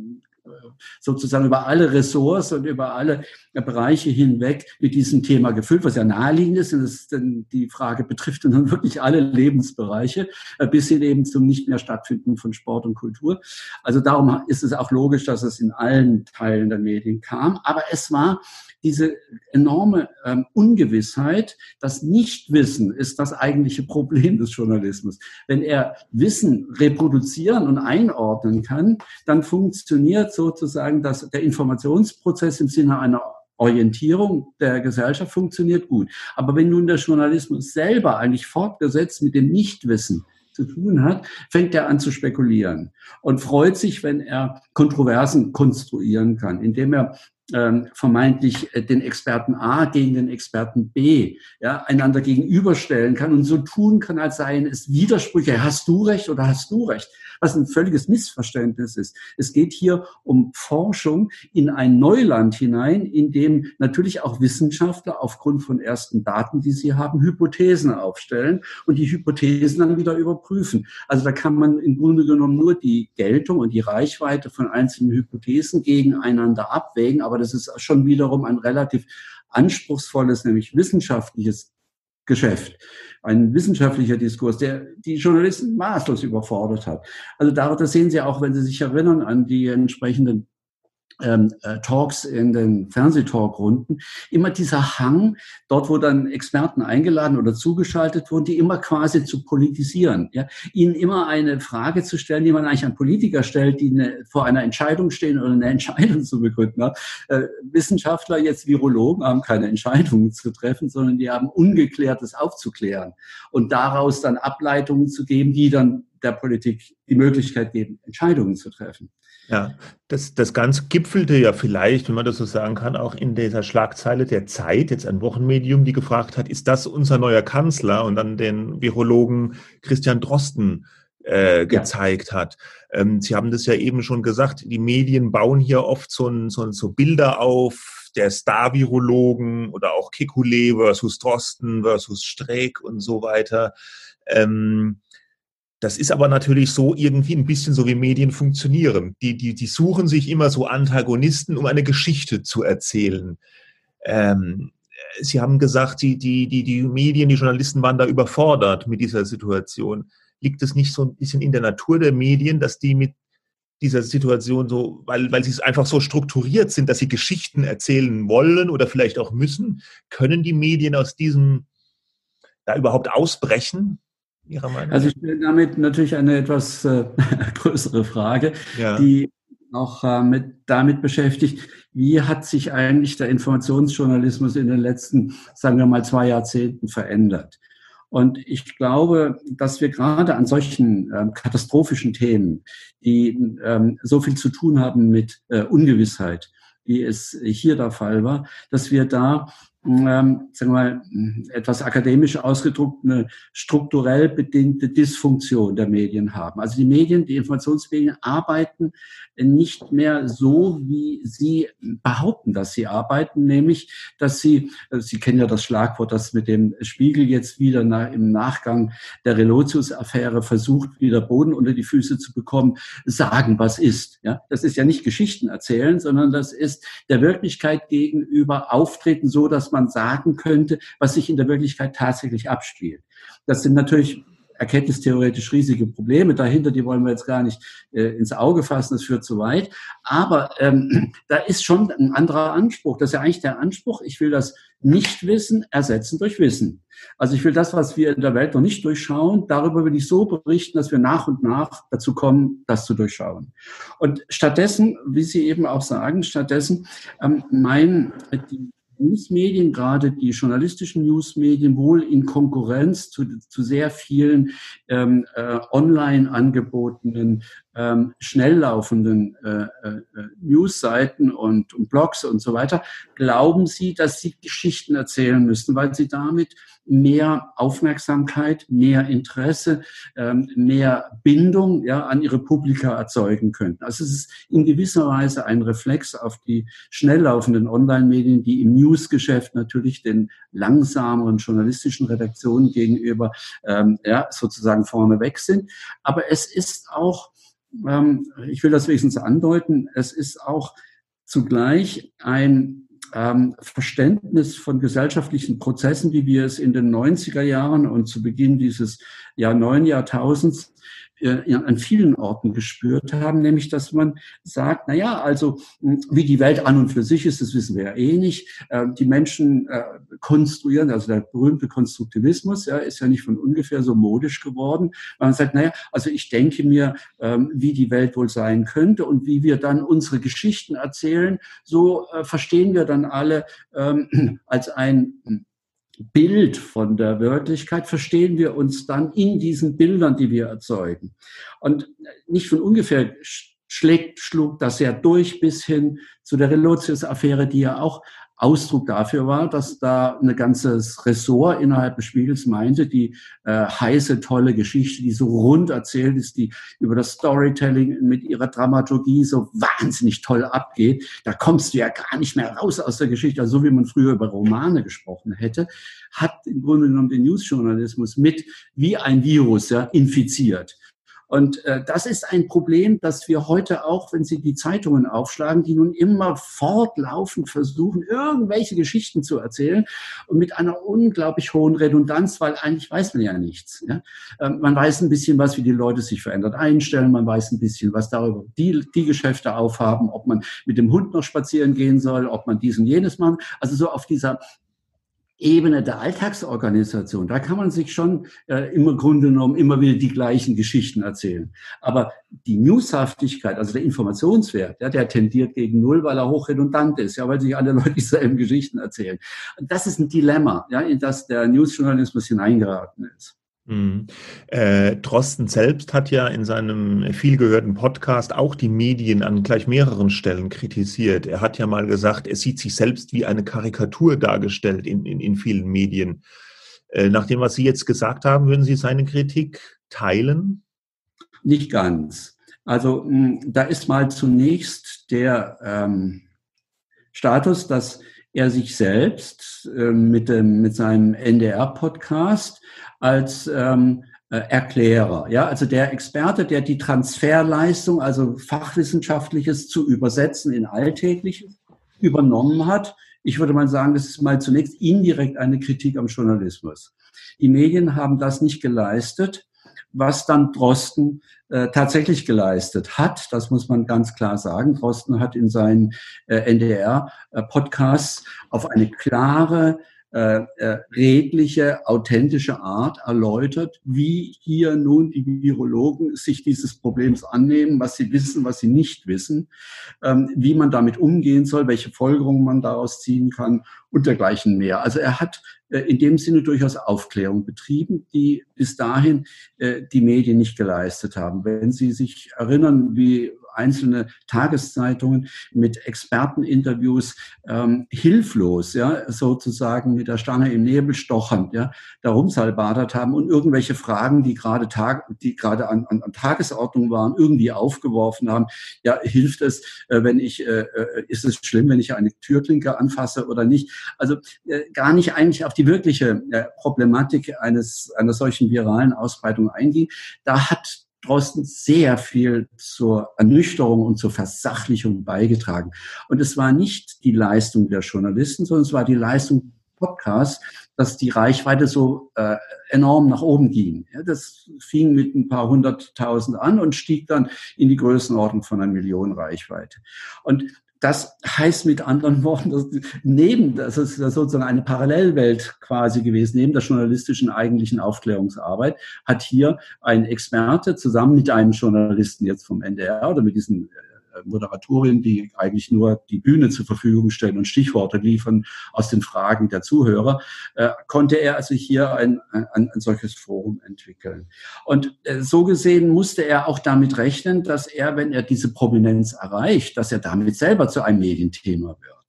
sozusagen über alle Ressorts und über alle Bereiche hinweg mit diesem Thema gefüllt, was ja naheliegend ist. Und das, denn die Frage betrifft dann wirklich alle Lebensbereiche, äh, bis hin eben zum nicht mehr stattfinden von Sport und Kultur. Also darum ist es auch logisch, dass es in allen Teilen der Medien kam. Aber es war diese enorme ähm, Ungewissheit, das Nichtwissen ist das eigentliche Problem des Journalismus. Wenn er Wissen reproduzieren und einordnen kann, dann funktioniert sozusagen das, der Informationsprozess im Sinne einer Orientierung der Gesellschaft funktioniert gut. Aber wenn nun der Journalismus selber eigentlich fortgesetzt mit dem Nichtwissen zu tun hat, fängt er an zu spekulieren und freut sich, wenn er Kontroversen konstruieren kann, indem er vermeintlich äh, den Experten A gegen den Experten B ja, einander gegenüberstellen kann und so tun kann, als seien es Widersprüche. Hast du recht oder hast du recht? Was ein völliges Missverständnis ist. Es geht hier um Forschung in ein Neuland hinein, in dem natürlich auch Wissenschaftler aufgrund von ersten Daten, die sie haben, Hypothesen aufstellen und die Hypothesen dann wieder überprüfen. Also da kann man im Grunde genommen nur die Geltung und die Reichweite von einzelnen Hypothesen gegeneinander abwägen, aber das ist schon wiederum ein relativ anspruchsvolles, nämlich wissenschaftliches Geschäft. Ein wissenschaftlicher Diskurs, der die Journalisten maßlos überfordert hat. Also darunter sehen Sie auch, wenn Sie sich erinnern an die entsprechenden ähm, äh, Talks in den Fernsehtalkrunden immer dieser Hang, dort wo dann Experten eingeladen oder zugeschaltet wurden, die immer quasi zu politisieren, ja, ihnen immer eine Frage zu stellen, die man eigentlich an Politiker stellt, die eine, vor einer Entscheidung stehen oder eine Entscheidung zu begründen. Ja. Äh, Wissenschaftler, jetzt Virologen, haben keine Entscheidungen zu treffen, sondern die haben Ungeklärtes aufzuklären und daraus dann Ableitungen zu geben, die dann der Politik die Möglichkeit geben, Entscheidungen zu treffen. Ja, das, das Ganze gipfelte ja vielleicht, wenn man das so sagen kann, auch in dieser Schlagzeile der Zeit, jetzt ein Wochenmedium, die gefragt hat, ist das unser neuer Kanzler? Und dann den Virologen Christian Drosten äh, gezeigt ja. hat. Ähm, Sie haben das ja eben schon gesagt, die Medien bauen hier oft so, ein, so, so Bilder auf, der Star-Virologen oder auch Kekulé versus Drosten versus Streeck und so weiter. Ähm, das ist aber natürlich so irgendwie ein bisschen so, wie Medien funktionieren. Die, die, die suchen sich immer so Antagonisten, um eine Geschichte zu erzählen. Ähm, Sie haben gesagt, die, die, die, die Medien, die Journalisten waren da überfordert mit dieser Situation. Liegt es nicht so ein bisschen in der Natur der Medien, dass die mit dieser Situation so, weil, weil sie es einfach so strukturiert sind, dass sie Geschichten erzählen wollen oder vielleicht auch müssen? Können die Medien aus diesem da überhaupt ausbrechen? Ihrer Meinung? Also ich stelle damit natürlich eine etwas äh, größere Frage, ja. die auch äh, mit, damit beschäftigt, wie hat sich eigentlich der Informationsjournalismus in den letzten, sagen wir mal, zwei Jahrzehnten verändert? Und ich glaube, dass wir gerade an solchen ähm, katastrophischen Themen, die ähm, so viel zu tun haben mit äh, Ungewissheit, wie es hier der Fall war, dass wir da ähm, sagen wir mal, etwas akademisch ausgedruckt, eine strukturell bedingte Dysfunktion der Medien haben. Also die Medien, die Informationsmedien arbeiten nicht mehr so, wie sie behaupten, dass sie arbeiten, nämlich, dass sie, also Sie kennen ja das Schlagwort, das mit dem Spiegel jetzt wieder nach, im Nachgang der Relotius-Affäre versucht, wieder Boden unter die Füße zu bekommen, sagen, was ist. Ja, das ist ja nicht Geschichten erzählen, sondern das ist der Wirklichkeit gegenüber auftreten, so dass man sagen könnte, was sich in der Wirklichkeit tatsächlich abspielt. Das sind natürlich erkenntnistheoretisch riesige Probleme dahinter, die wollen wir jetzt gar nicht äh, ins Auge fassen, das führt zu weit. Aber ähm, da ist schon ein anderer Anspruch. Das ist ja eigentlich der Anspruch, ich will das Nichtwissen ersetzen durch Wissen. Also ich will das, was wir in der Welt noch nicht durchschauen, darüber will ich so berichten, dass wir nach und nach dazu kommen, das zu durchschauen. Und stattdessen, wie Sie eben auch sagen, stattdessen ähm, meinen die Newsmedien, gerade die journalistischen Newsmedien, wohl in Konkurrenz zu, zu sehr vielen ähm, äh, online angebotenen ähm, schnell laufenden äh, äh, Newsseiten und, und Blogs und so weiter, glauben Sie, dass Sie Geschichten erzählen müssen, weil Sie damit mehr Aufmerksamkeit, mehr Interesse, ähm, mehr Bindung ja, an ihre Publika erzeugen könnten. Also es ist in gewisser Weise ein Reflex auf die schnell laufenden Online-Medien, die im Newsgeschäft natürlich den langsameren journalistischen Redaktionen gegenüber ähm, ja, sozusagen vorneweg sind. Aber es ist auch ähm, ich will das wenigstens andeuten, es ist auch zugleich ein ähm, Verständnis von gesellschaftlichen Prozessen, wie wir es in den 90er Jahren und zu Beginn dieses Jahr neuen Jahrtausends an vielen Orten gespürt haben, nämlich dass man sagt, na ja, also hm, wie die Welt an und für sich ist, das wissen wir ja eh nicht. Äh, die Menschen äh, konstruieren, also der berühmte Konstruktivismus ja, ist ja nicht von ungefähr so modisch geworden. Man sagt, na ja, also ich denke mir, ähm, wie die Welt wohl sein könnte und wie wir dann unsere Geschichten erzählen, so verstehen wir dann alle ähm, als ein hm, Bild von der Wirklichkeit verstehen wir uns dann in diesen Bildern, die wir erzeugen. Und nicht von ungefähr schlägt, schlug das ja durch bis hin zu der Relotius-Affäre, die ja auch Ausdruck dafür war, dass da ein ganzes Ressort innerhalb des Spiegels meinte, die äh, heiße, tolle Geschichte, die so rund erzählt ist, die über das Storytelling mit ihrer Dramaturgie so wahnsinnig toll abgeht. Da kommst du ja gar nicht mehr raus aus der Geschichte, also so wie man früher über Romane gesprochen hätte, hat im Grunde genommen den Newsjournalismus mit wie ein Virus ja, infiziert. Und äh, das ist ein Problem, das wir heute auch, wenn Sie die Zeitungen aufschlagen, die nun immer fortlaufend versuchen, irgendwelche Geschichten zu erzählen und mit einer unglaublich hohen Redundanz, weil eigentlich weiß man ja nichts. Ja? Ähm, man weiß ein bisschen was, wie die Leute sich verändert einstellen, man weiß ein bisschen was darüber, die, die Geschäfte aufhaben, ob man mit dem Hund noch spazieren gehen soll, ob man dies und jenes machen. Also so auf dieser Ebene der Alltagsorganisation, da kann man sich schon äh, im Grunde genommen immer wieder die gleichen Geschichten erzählen. Aber die Newshaftigkeit, also der Informationswert, ja, der tendiert gegen Null, weil er hochredundant ist, ja, weil sich alle Leute dieselben Geschichten erzählen. Und das ist ein Dilemma, ja, in das der Newsjournalismus hineingeraten ist. Mhm. Äh, Drosten selbst hat ja in seinem vielgehörten Podcast auch die Medien an gleich mehreren Stellen kritisiert. Er hat ja mal gesagt, er sieht sich selbst wie eine Karikatur dargestellt in, in, in vielen Medien. Äh, nach dem, was Sie jetzt gesagt haben, würden Sie seine Kritik teilen? Nicht ganz. Also mh, da ist mal zunächst der ähm, Status, dass er sich selbst äh, mit, dem, mit seinem NDR-Podcast als ähm, äh, Erklärer, ja, also der Experte, der die Transferleistung, also Fachwissenschaftliches zu übersetzen in Alltägliches übernommen hat. Ich würde mal sagen, das ist mal zunächst indirekt eine Kritik am Journalismus. Die Medien haben das nicht geleistet was dann Drosten äh, tatsächlich geleistet hat. Das muss man ganz klar sagen. Drosten hat in seinen äh, NDR-Podcasts auf eine klare, äh, äh, redliche, authentische Art erläutert, wie hier nun die Virologen sich dieses Problems annehmen, was sie wissen, was sie nicht wissen, ähm, wie man damit umgehen soll, welche Folgerungen man daraus ziehen kann und dergleichen mehr. Also er hat äh, in dem Sinne durchaus Aufklärung betrieben, die bis dahin äh, die Medien nicht geleistet haben. Wenn Sie sich erinnern, wie einzelne Tageszeitungen mit Experteninterviews ähm, hilflos, ja, sozusagen mit der Stange im Nebel stochend, ja, darum salbadert haben und irgendwelche Fragen, die gerade Tag, die gerade an, an, an Tagesordnung waren, irgendwie aufgeworfen haben. Ja, hilft es, äh, wenn ich, äh, äh, ist es schlimm, wenn ich eine Türklinke anfasse oder nicht? Also äh, gar nicht eigentlich auf die wirkliche äh, Problematik eines einer solchen viralen Ausbreitung einging. Da hat Drosten sehr viel zur Ernüchterung und zur Versachlichung beigetragen. Und es war nicht die Leistung der Journalisten, sondern es war die Leistung Podcasts, dass die Reichweite so äh, enorm nach oben ging. Ja, das fing mit ein paar hunderttausend an und stieg dann in die Größenordnung von einer Million Reichweite. Und das heißt mit anderen Worten, dass neben, das ist sozusagen eine Parallelwelt quasi gewesen, neben der journalistischen eigentlichen Aufklärungsarbeit, hat hier ein Experte zusammen mit einem Journalisten jetzt vom NDR oder mit diesen Moderatorinnen, die eigentlich nur die Bühne zur Verfügung stellen und Stichworte liefern aus den Fragen der Zuhörer, äh, konnte er also hier ein, ein, ein solches Forum entwickeln. Und äh, so gesehen musste er auch damit rechnen, dass er, wenn er diese Prominenz erreicht, dass er damit selber zu einem Medienthema wird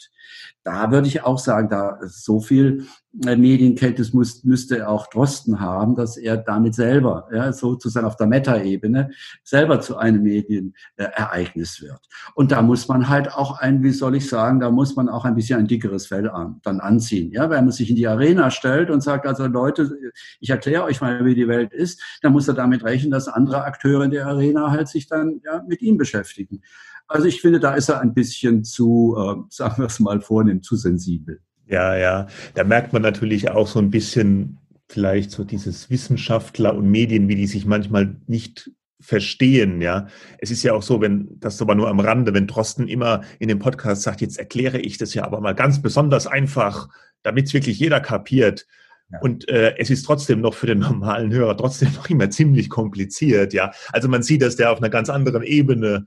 da würde ich auch sagen, da so viel äh, Medienkenntnis muss, müsste auch Drosten haben, dass er damit selber, ja, sozusagen auf der Meta-Ebene, selber zu einem Medienereignis wird. Und da muss man halt auch ein, wie soll ich sagen, da muss man auch ein bisschen ein dickeres Fell an, dann anziehen. Ja, wenn man sich in die Arena stellt und sagt, also Leute, ich erkläre euch mal, wie die Welt ist, dann muss er damit rechnen, dass andere Akteure in der Arena halt sich dann ja, mit ihm beschäftigen. Also ich finde, da ist er ein bisschen zu, äh, sagen wir es mal vornehm, zu sensibel. Ja, ja. Da merkt man natürlich auch so ein bisschen vielleicht so dieses Wissenschaftler und Medien, wie die sich manchmal nicht verstehen, ja. Es ist ja auch so, wenn, das aber nur am Rande, wenn Drosten immer in dem Podcast sagt, jetzt erkläre ich das ja aber mal ganz besonders einfach, damit es wirklich jeder kapiert. Ja. Und äh, es ist trotzdem noch für den normalen Hörer trotzdem noch immer ziemlich kompliziert, ja. Also man sieht, dass der auf einer ganz anderen Ebene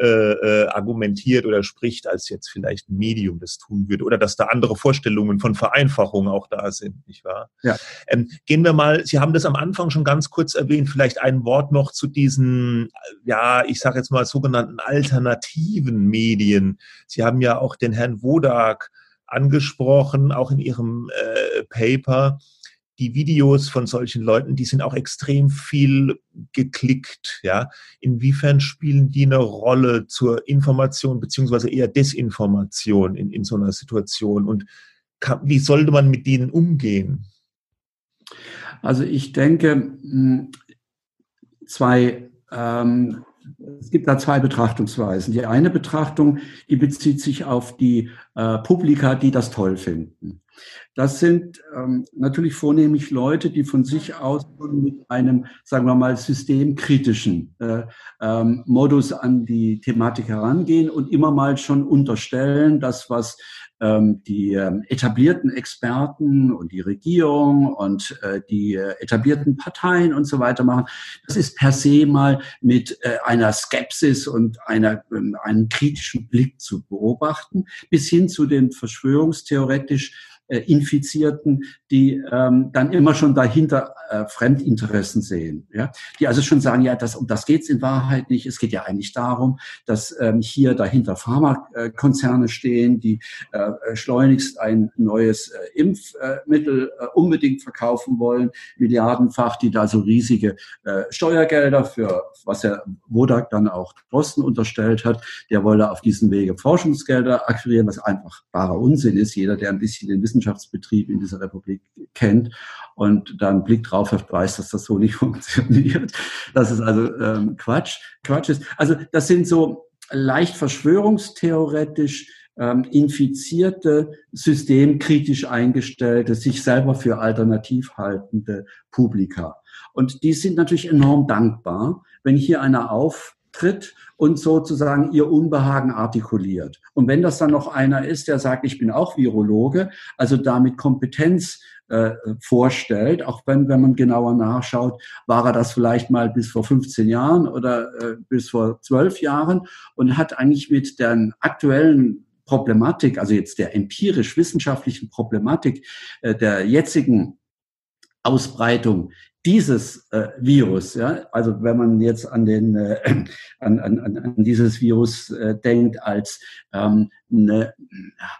äh, äh, argumentiert oder spricht, als jetzt vielleicht ein Medium das tun würde oder dass da andere Vorstellungen von Vereinfachung auch da sind, nicht wahr? Ja. Ähm, gehen wir mal, Sie haben das am Anfang schon ganz kurz erwähnt, vielleicht ein Wort noch zu diesen, ja, ich sage jetzt mal sogenannten alternativen Medien. Sie haben ja auch den Herrn Wodak angesprochen, auch in Ihrem äh, Paper die Videos von solchen Leuten, die sind auch extrem viel geklickt, ja. Inwiefern spielen die eine Rolle zur Information beziehungsweise eher Desinformation in, in so einer Situation? Und kann, wie sollte man mit denen umgehen? Also ich denke, hm, zwei, ähm, es gibt da zwei Betrachtungsweisen. Die eine Betrachtung, die bezieht sich auf die äh, Publika, die das toll finden. Das sind ähm, natürlich vornehmlich Leute, die von sich aus mit einem, sagen wir mal, systemkritischen äh, ähm, Modus an die Thematik herangehen und immer mal schon unterstellen, das, was die ähm, etablierten Experten und die Regierung und äh, die äh, etablierten Parteien und so weiter machen, das ist per se mal mit äh, einer Skepsis und einer, ähm, einem kritischen Blick zu beobachten, bis hin zu den verschwörungstheoretisch äh, Infizierten, die ähm, dann immer schon dahinter äh, Fremdinteressen sehen, ja, die also schon sagen, ja, das um das geht's in Wahrheit nicht. Es geht ja eigentlich darum, dass ähm, hier dahinter Pharmakonzerne stehen, die äh, schleunigst ein neues äh, Impfmittel äh, unbedingt verkaufen wollen, milliardenfach, die da so riesige äh, Steuergelder für was ja Wodak dann auch Drosten unterstellt hat, der wolle auf diesem Wege Forschungsgelder akquirieren, was einfach barer Unsinn ist. Jeder, der ein bisschen den Wissenschaftsbetrieb in dieser Republik kennt und da einen Blick drauf hat, weiß, dass das so nicht funktioniert. Das ist also ähm, Quatsch. Quatsch ist. Also das sind so leicht verschwörungstheoretisch ähm, infizierte, systemkritisch eingestellte, sich selber für alternativ haltende Publika. Und die sind natürlich enorm dankbar, wenn hier einer auftritt und sozusagen ihr Unbehagen artikuliert. Und wenn das dann noch einer ist, der sagt, ich bin auch Virologe, also damit Kompetenz äh, vorstellt, auch wenn, wenn man genauer nachschaut, war er das vielleicht mal bis vor 15 Jahren oder äh, bis vor 12 Jahren und hat eigentlich mit der aktuellen Problematik, also jetzt der empirisch-wissenschaftlichen Problematik äh, der jetzigen Ausbreitung dieses äh, Virus, ja, also wenn man jetzt an den äh, an, an, an dieses Virus äh, denkt als ähm, eine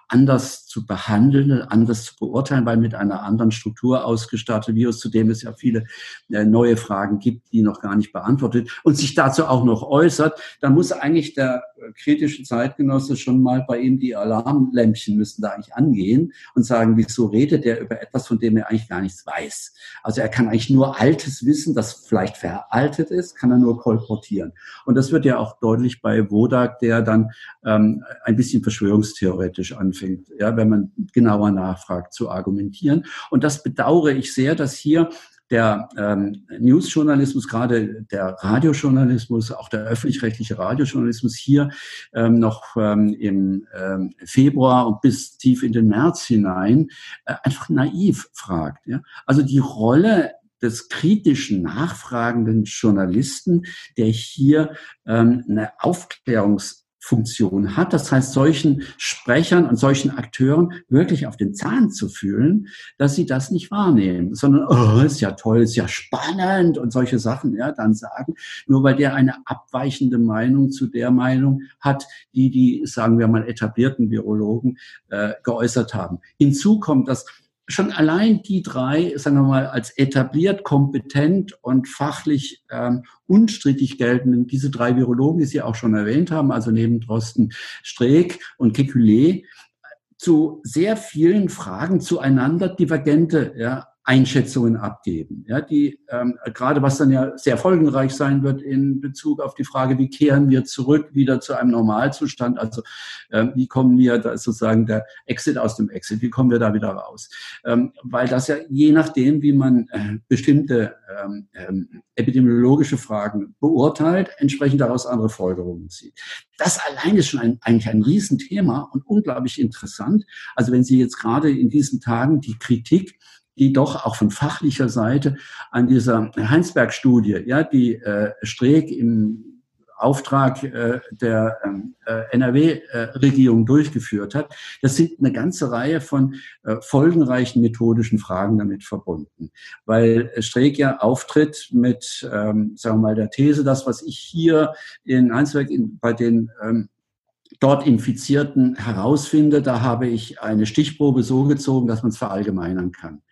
anders zu behandeln, anders zu beurteilen, weil mit einer anderen Struktur ausgestattet Virus, zu dem es ja viele äh, neue Fragen gibt, die noch gar nicht beantwortet und sich dazu auch noch äußert, dann muss eigentlich der kritische Zeitgenosse schon mal bei ihm die Alarmlämpchen müssen da eigentlich angehen und sagen, wieso redet er über etwas, von dem er eigentlich gar nichts weiß. Also er kann eigentlich nur altes Wissen, das vielleicht veraltet ist, kann er nur kolportieren. Und das wird ja auch deutlich bei Wodak, der dann ähm, ein bisschen verschwörungstheoretisch anfängt, ja, wenn man genauer nachfragt, zu argumentieren. Und das bedauere ich sehr, dass hier der ähm, Newsjournalismus, gerade der Radiojournalismus, auch der öffentlich-rechtliche Radiojournalismus hier ähm, noch ähm, im ähm, Februar und bis tief in den März hinein äh, einfach naiv fragt. Ja? Also die Rolle des kritischen, nachfragenden Journalisten, der hier ähm, eine Aufklärungs Funktion hat. Das heißt, solchen Sprechern und solchen Akteuren wirklich auf den Zahn zu fühlen, dass sie das nicht wahrnehmen, sondern, oh, ist ja toll, ist ja spannend und solche Sachen, ja, dann sagen, nur weil der eine abweichende Meinung zu der Meinung hat, die die, sagen wir mal, etablierten Virologen äh, geäußert haben. Hinzu kommt, dass schon allein die drei, sagen wir mal, als etabliert, kompetent und fachlich ähm, unstrittig geltenden, diese drei Virologen, die Sie auch schon erwähnt haben, also neben Drosten Streeck und Kekulé, zu sehr vielen Fragen zueinander divergente ja, Einschätzungen abgeben, ja, die ähm, gerade was dann ja sehr folgenreich sein wird in Bezug auf die Frage, wie kehren wir zurück wieder zu einem Normalzustand, also ähm, wie kommen wir, da sozusagen der Exit aus dem Exit, wie kommen wir da wieder raus, ähm, weil das ja je nachdem, wie man äh, bestimmte ähm, ähm, epidemiologische Fragen beurteilt, entsprechend daraus andere Folgerungen zieht. Das allein ist schon ein, eigentlich ein Riesenthema und unglaublich interessant. Also wenn Sie jetzt gerade in diesen Tagen die Kritik die doch auch von fachlicher Seite an dieser Heinsberg-Studie, ja, die äh, Streeck im Auftrag äh, der ähm, äh, NRW-Regierung durchgeführt hat. Das sind eine ganze Reihe von äh, folgenreichen methodischen Fragen damit verbunden, weil Streeck ja auftritt mit, ähm, sagen wir mal, der These, das, was ich hier in Heinsberg in, bei den ähm, dort Infizierten herausfinde, da habe ich eine Stichprobe so gezogen, dass man es verallgemeinern kann.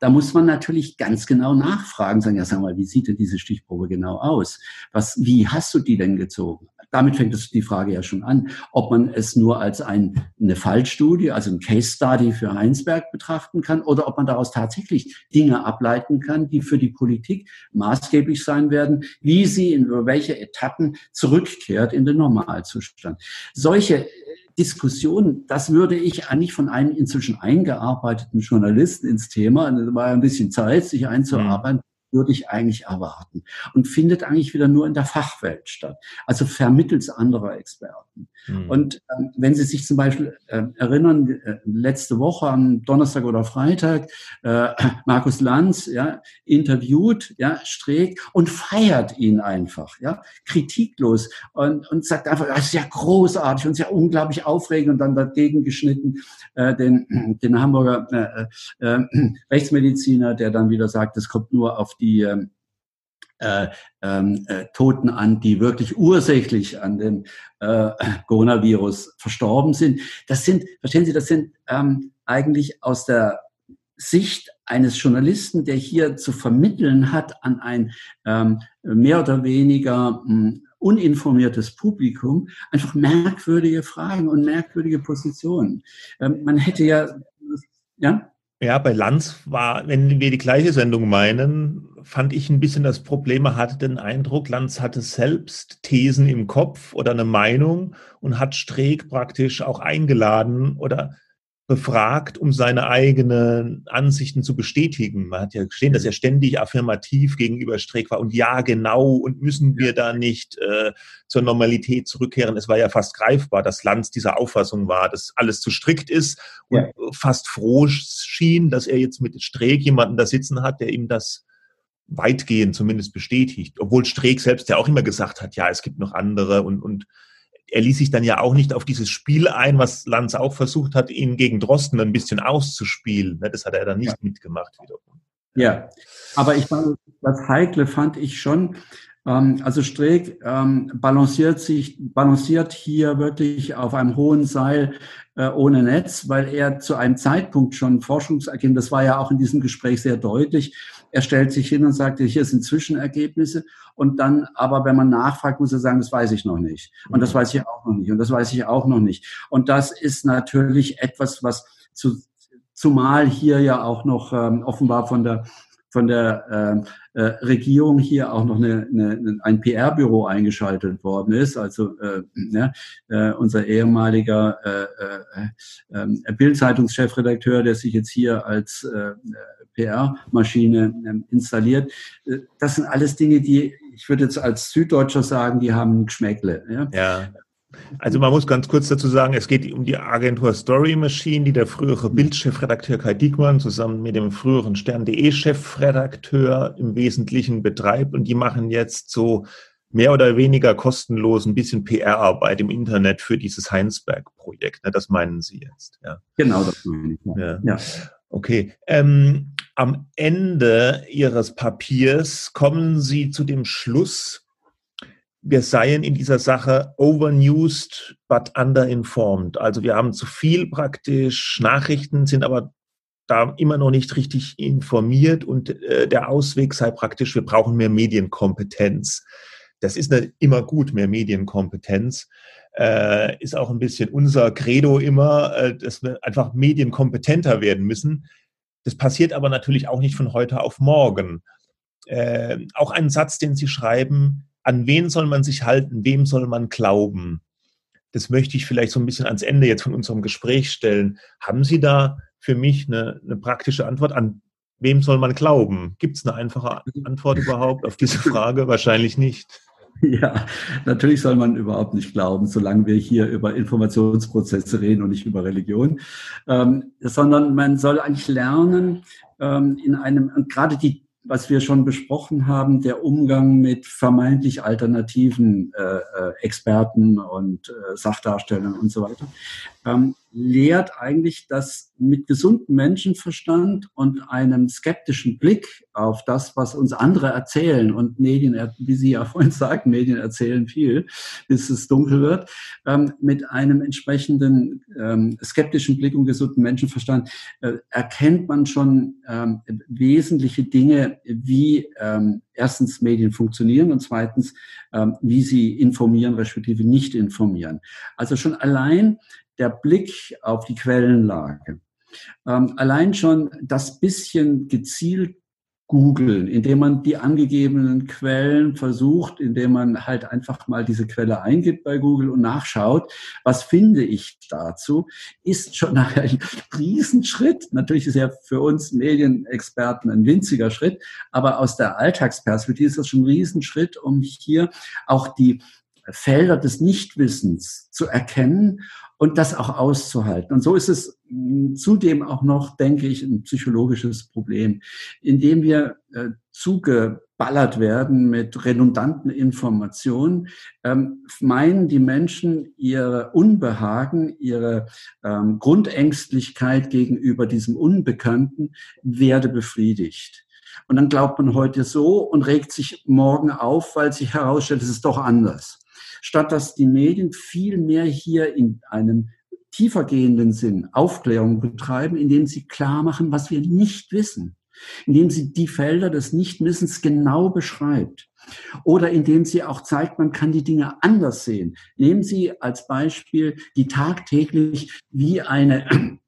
Da muss man natürlich ganz genau nachfragen, sagen, ja, sag mal, wie sieht denn diese Stichprobe genau aus? Was, wie hast du die denn gezogen? Damit fängt es die Frage ja schon an, ob man es nur als ein, eine Fallstudie, also ein Case Study für Heinsberg betrachten kann oder ob man daraus tatsächlich Dinge ableiten kann, die für die Politik maßgeblich sein werden, wie sie in welche Etappen zurückkehrt in den Normalzustand. Solche Diskussion, das würde ich eigentlich von einem inzwischen eingearbeiteten Journalisten ins Thema, das war ein bisschen Zeit, sich einzuarbeiten, mhm. Würde ich eigentlich erwarten. Und findet eigentlich wieder nur in der Fachwelt statt, also vermittels anderer Experten. Mhm. Und ähm, wenn Sie sich zum Beispiel äh, erinnern, äh, letzte Woche am Donnerstag oder Freitag, äh, Markus Lanz ja, interviewt ja, Streeck und feiert ihn einfach, ja, kritiklos und, und sagt einfach, das ist ja großartig und sehr unglaublich aufregend und dann dagegen geschnitten äh, den, den Hamburger äh, äh, Rechtsmediziner, der dann wieder sagt, es kommt nur auf die äh, äh, ähm, äh, Toten an, die wirklich ursächlich an dem äh, Coronavirus verstorben sind. Das sind, verstehen Sie, das sind ähm, eigentlich aus der Sicht eines Journalisten, der hier zu vermitteln hat an ein ähm, mehr oder weniger mh, hm, uninformiertes Publikum, einfach merkwürdige Fragen und merkwürdige Positionen. Ähm, man hätte ja, ja? Ja, bei Lanz war, wenn wir die gleiche Sendung meinen, fand ich ein bisschen das Problem, man hatte den Eindruck, Lanz hatte selbst Thesen im Kopf oder eine Meinung und hat Streeck praktisch auch eingeladen oder befragt, um seine eigenen Ansichten zu bestätigen. Man hat ja gesehen, dass er ständig affirmativ gegenüber Streeck war und ja, genau, und müssen wir da nicht äh, zur Normalität zurückkehren. Es war ja fast greifbar, dass Lanz dieser Auffassung war, dass alles zu strikt ist und ja. fast froh schien, dass er jetzt mit Streeck jemanden da sitzen hat, der ihm das weitgehend zumindest bestätigt. Obwohl Streeck selbst ja auch immer gesagt hat, ja, es gibt noch andere und, und er ließ sich dann ja auch nicht auf dieses Spiel ein, was Lanz auch versucht hat, ihn gegen Drosten ein bisschen auszuspielen. Ne, das hat er dann nicht ja. mitgemacht wiederum. Ja, aber ich fand, das Heikle fand ich schon, ähm, also Streeck ähm, balanciert sich, balanciert hier wirklich auf einem hohen Seil äh, ohne Netz, weil er zu einem Zeitpunkt schon Forschungsergebnisse, das war ja auch in diesem Gespräch sehr deutlich, er stellt sich hin und sagt, hier sind Zwischenergebnisse. Und dann, aber wenn man nachfragt, muss er sagen, das weiß ich noch nicht. Und das mhm. weiß ich auch noch nicht. Und das weiß ich auch noch nicht. Und das ist natürlich etwas, was zu, zumal hier ja auch noch ähm, offenbar von der von der äh, äh, Regierung hier auch noch eine, eine, ein PR-Büro eingeschaltet worden ist. Also äh, ne, äh, unser ehemaliger äh, äh, äh, Bild-Zeitungschefredakteur, der sich jetzt hier als äh, PR-Maschine ähm, installiert. Äh, das sind alles Dinge, die, ich würde jetzt als Süddeutscher sagen, die haben Geschmäckle. Ja? ja. Also man muss ganz kurz dazu sagen, es geht um die Agentur Story Machine, die der frühere Bildchefredakteur Kai Diekmann zusammen mit dem früheren Stern.de Chefredakteur im Wesentlichen betreibt und die machen jetzt so mehr oder weniger kostenlos ein bisschen PR-Arbeit im Internet für dieses Heinsberg-Projekt. Ne? Das meinen Sie jetzt, ja? Genau, das meine ich. Ja. ja. Okay. Ähm, am Ende Ihres Papiers kommen Sie zu dem Schluss, wir seien in dieser Sache overnewsed but underinformed. Also wir haben zu viel praktisch Nachrichten, sind aber da immer noch nicht richtig informiert und äh, der Ausweg sei praktisch, wir brauchen mehr Medienkompetenz. Das ist nicht immer gut, mehr Medienkompetenz. Äh, ist auch ein bisschen unser Credo immer, äh, dass wir einfach medienkompetenter werden müssen. Das passiert aber natürlich auch nicht von heute auf morgen. Äh, auch ein Satz, den Sie schreiben, an wen soll man sich halten, wem soll man glauben? Das möchte ich vielleicht so ein bisschen ans Ende jetzt von unserem Gespräch stellen. Haben Sie da für mich eine, eine praktische Antwort an wem soll man glauben? Gibt es eine einfache Antwort überhaupt auf diese Frage? Wahrscheinlich nicht. Ja, natürlich soll man überhaupt nicht glauben, solange wir hier über Informationsprozesse reden und nicht über Religion, ähm, sondern man soll eigentlich lernen, ähm, in einem, gerade die was wir schon besprochen haben, der Umgang mit vermeintlich alternativen äh, äh, Experten und äh, Sachdarstellern und so weiter, ähm, lehrt eigentlich, dass mit gesundem Menschenverstand und einem skeptischen Blick auf das, was uns andere erzählen und Medien, wie Sie ja vorhin sagten, Medien erzählen viel, bis es dunkel wird, ähm, mit einem entsprechenden ähm, skeptischen Blick und gesunden Menschenverstand äh, erkennt man schon ähm, wesentliche Dinge, wie ähm, erstens Medien funktionieren und zweitens, ähm, wie sie informieren, respektive nicht informieren. Also schon allein der Blick auf die Quellenlage. Ähm, allein schon das bisschen gezielt googeln, indem man die angegebenen Quellen versucht, indem man halt einfach mal diese Quelle eingibt bei Google und nachschaut, was finde ich dazu, ist schon ein Riesenschritt. Natürlich ist er für uns Medienexperten ein winziger Schritt, aber aus der Alltagsperspektive ist das schon ein Riesenschritt, um hier auch die Felder des Nichtwissens zu erkennen und das auch auszuhalten. Und so ist es hm, zudem auch noch, denke ich, ein psychologisches Problem, indem wir äh, zugeballert werden mit redundanten Informationen, ähm, meinen die Menschen ihre Unbehagen, ihre ähm, Grundängstlichkeit gegenüber diesem Unbekannten werde befriedigt. Und dann glaubt man heute so und regt sich morgen auf, weil sich herausstellt, es ist doch anders statt dass die Medien viel mehr hier in einem tiefergehenden Sinn Aufklärung betreiben, indem sie klar machen, was wir nicht wissen, indem sie die Felder des Nichtwissens genau beschreibt oder indem sie auch zeigt, man kann die Dinge anders sehen. Nehmen Sie als Beispiel die tagtäglich wie eine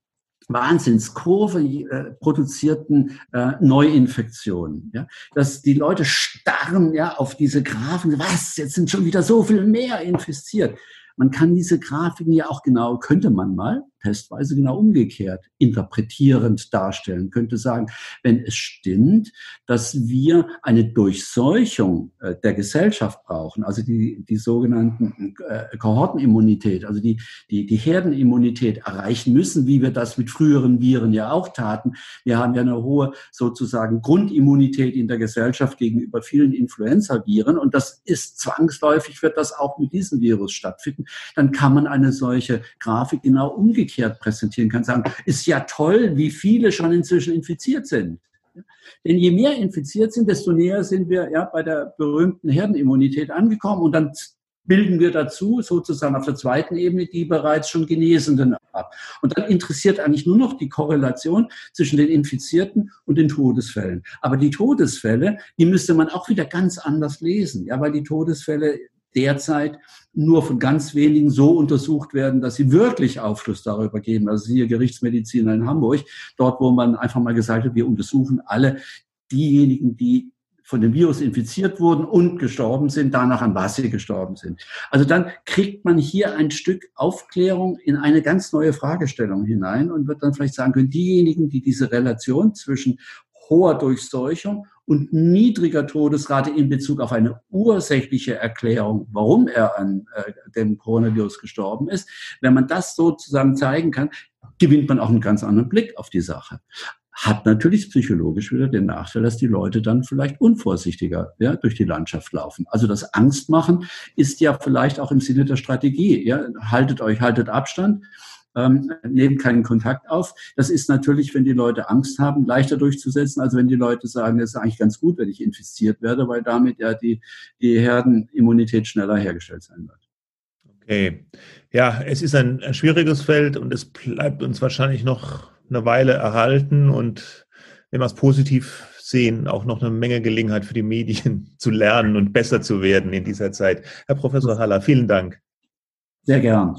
Wahnsinnskurve äh, produzierten äh, Neuinfektionen. Ja? Dass die Leute starren ja auf diese Graphen, was, jetzt sind schon wieder so viel mehr infiziert. Man kann diese Grafiken ja auch genau, könnte man mal, testweise genau umgekehrt interpretierend darstellen. Könnte sagen, wenn es stimmt, dass wir eine Durchseuchung äh, der Gesellschaft brauchen, also die, die sogenannten äh, Kohortenimmunität, also die, die, die Herdenimmunität erreichen müssen, wie wir das mit früheren Viren ja auch taten. Wir haben ja eine hohe sozusagen Grundimmunität in der Gesellschaft gegenüber vielen Influenza-Viren und das ist zwangsläufig, wird das auch mit diesem Virus stattfinden. Dann kann man eine solche Grafik genau umgekehrt umgekehrt präsentieren kann, sagen, ist ja toll, wie viele schon inzwischen infiziert sind. Denn je mehr infiziert sind, desto näher sind wir ja bei der berühmten Herdenimmunität angekommen und dann bilden wir dazu sozusagen auf der zweiten Ebene die bereits schon Genesenen ab. Und dann interessiert eigentlich nur noch die Korrelation zwischen den Infizierten und den Todesfällen. Aber die Todesfälle, die müsste man auch wieder ganz anders lesen, ja, weil die Todesfälle derzeit nur von ganz wenigen so untersucht werden, dass sie wirklich Aufschluss darüber geben. Also hier Gerichtsmediziner in Hamburg, dort, wo man einfach mal gesagt hat, wir untersuchen alle diejenigen, die von dem Virus infiziert wurden und gestorben sind, danach an was sie gestorben sind. Also dann kriegt man hier ein Stück Aufklärung in eine ganz neue Fragestellung hinein und wird dann vielleicht sagen können, diejenigen, die diese Relation zwischen hoher Durchseuchung und niedriger Todesrate in Bezug auf eine ursächliche Erklärung, warum er an äh, dem Coronavirus gestorben ist. Wenn man das sozusagen zeigen kann, gewinnt man auch einen ganz anderen Blick auf die Sache. Hat natürlich psychologisch wieder den Nachteil, dass die Leute dann vielleicht unvorsichtiger ja, durch die Landschaft laufen. Also das Angstmachen ist ja vielleicht auch im Sinne der Strategie. Ja, haltet euch, haltet Abstand ähm, nehmen keinen Kontakt auf. Das ist natürlich, wenn die Leute Angst haben, leichter durchzusetzen, als wenn die Leute sagen, es ist eigentlich ganz gut, wenn ich infiziert werde, weil damit ja die, die Herdenimmunität schneller hergestellt sein wird. Okay. Ja, es ist ein, ein schwieriges Feld und es bleibt uns wahrscheinlich noch eine Weile erhalten und wenn wir es positiv sehen, auch noch eine Menge Gelegenheit für die Medien zu lernen und besser zu werden in dieser Zeit. Herr Professor Haller, vielen Dank. Sehr gern.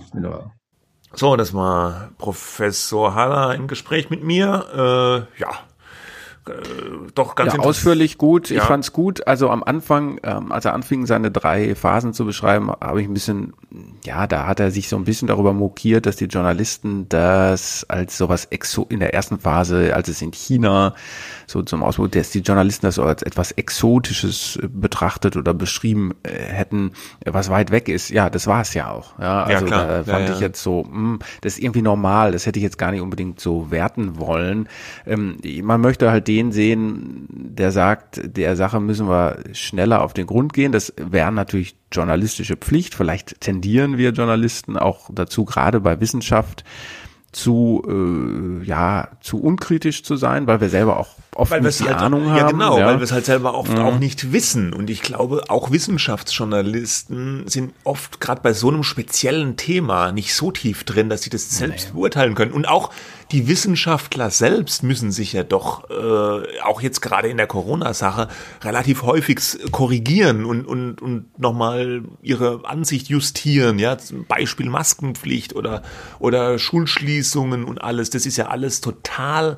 So, das war Professor Haller im Gespräch mit mir. Äh, ja, äh, doch ganz ja, ausführlich gut. Ja. Ich fand's gut. Also am Anfang, ähm, als er anfing, seine drei Phasen zu beschreiben, habe ich ein bisschen, ja, da hat er sich so ein bisschen darüber mokiert, dass die Journalisten das als sowas exo in der ersten Phase, als es in China so zum Ausbruch, dass die Journalisten das so als etwas Exotisches betrachtet oder beschrieben äh, hätten, was weit weg ist. Ja, das war es ja auch. Ja, also ja, klar. da fand ich jetzt so, mh, hm, das ist irgendwie normal. Das hätte ich jetzt gar nicht unbedingt so werten wollen. Ähm, man möchte halt den sehen, der sagt, der Sache müssen wir schneller auf den Grund gehen. Das wäre natürlich journalistische Pflicht. Vielleicht tendieren wir Journalisten auch dazu, gerade bei Wissenschaft, zu äh, ja zu unkritisch zu sein, weil wir selber auch oft weil nicht die halt, Ahnung haben. Ja, genau, ja. weil wir es halt selber oft mhm. auch nicht wissen. Und ich glaube, auch Wissenschaftsjournalisten sind oft gerade bei so einem speziellen Thema nicht so tief drin, dass sie das selbst nee. beurteilen können. Und auch die Wissenschaftler selbst müssen sich ja doch äh, auch jetzt gerade in der Corona-Sache relativ häufig korrigieren und und und nochmal ihre Ansicht justieren. Ja, zum Beispiel Maskenpflicht oder oder Schulschließungen und alles. Das ist ja alles total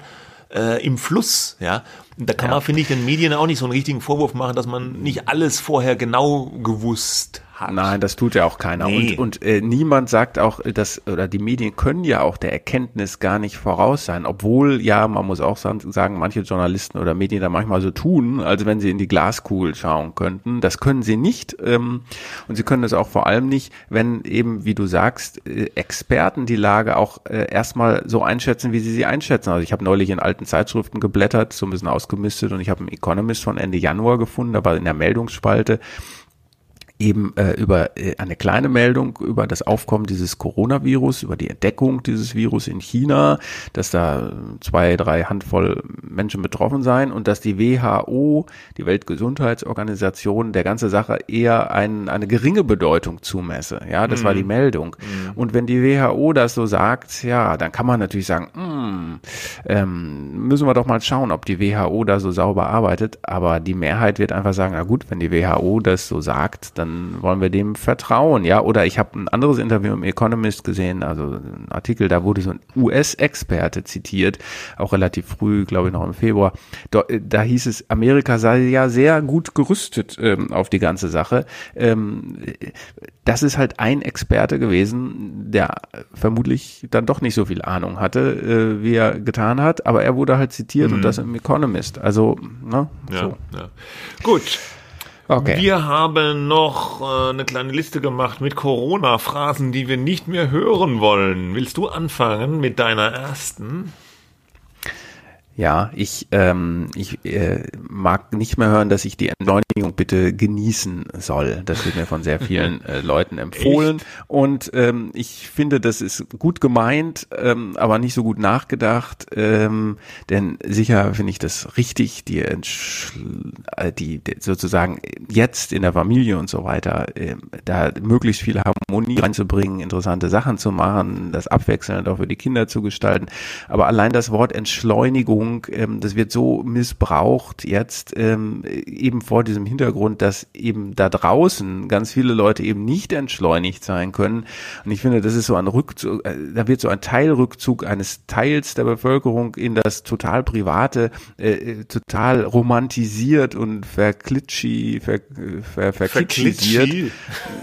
äh, im Fluss, ja. Da kann ja. man, finde ich, den Medien auch nicht so einen richtigen Vorwurf machen, dass man nicht alles vorher genau gewusst hat. Nein, das tut ja auch keiner. Nee. Und, und äh, niemand sagt auch, dass, oder die Medien können ja auch der Erkenntnis gar nicht voraus sein. Obwohl, ja, man muss auch sagen, manche Journalisten oder Medien da manchmal so tun, als wenn sie in die Glaskugel schauen könnten. Das können sie nicht. Ähm, und sie können es auch vor allem nicht, wenn eben, wie du sagst, äh, Experten die Lage auch äh, erstmal so einschätzen, wie sie sie einschätzen. Also ich habe neulich in alten Zeitschriften geblättert, so ein bisschen ausgemistet und ich habe einen Economist von Ende Januar gefunden, war in der Meldungsspalte eben äh, über äh, eine kleine Meldung über das Aufkommen dieses Coronavirus, über die Entdeckung dieses Virus in China, dass da zwei, drei Handvoll Menschen betroffen seien und dass die WHO, die Weltgesundheitsorganisation, der ganze Sache eher ein, eine geringe Bedeutung zumesse. Ja, das mhm. war die mhm. Meldung. Mhm. Und wenn die WHO das so sagt, ja, dann kann man natürlich sagen, mh, hm, ähm, müssen wir doch mal schauen, ob die WHO da so sauber arbeitet. Aber die Mehrheit wird einfach sagen, na gut, wenn die WHO das so sagt, dann dann wollen wir dem vertrauen, ja. Oder ich habe ein anderes Interview im Economist gesehen, also ein Artikel, da wurde so ein US-Experte zitiert, auch relativ früh, glaube ich noch im Februar. Da, da hieß es, Amerika sei ja sehr gut gerüstet ähm, auf die ganze Sache. Ähm, das ist halt ein Experte gewesen, der vermutlich dann doch nicht so viel Ahnung hatte, äh, wie er getan hat, aber er wurde halt zitiert mhm. und das im Economist. Also, ne? Ja, so. ja. Gut. Okay. Wir haben noch äh, eine kleine Liste gemacht mit Corona-Phrasen, die wir nicht mehr hören wollen. Willst du anfangen mit deiner ersten? Ja, ich, ähm, ich äh, mag nicht mehr hören, dass ich die Entschleunigung bitte genießen soll. Das wird mir von sehr vielen äh, Leuten empfohlen. Echt? Und ähm, ich finde, das ist gut gemeint, ähm, aber nicht so gut nachgedacht. Ähm, denn sicher finde ich das richtig, die, äh, die, die sozusagen jetzt in der Familie und so weiter, äh, da möglichst viel Harmonie reinzubringen, interessante Sachen zu machen, das abwechselnd auch für die Kinder zu gestalten. Aber allein das Wort Entschleunigung Entschleunigung, ähm, das wird so missbraucht jetzt ähm, eben vor diesem Hintergrund, dass eben da draußen ganz viele Leute eben nicht entschleunigt sein können. Und ich finde, das ist so ein Rückzug, äh, da wird so ein Teilrückzug eines Teils der Bevölkerung in das total private, äh, äh total romantisiert und verklitschi, ver, ver, verkitschisiert,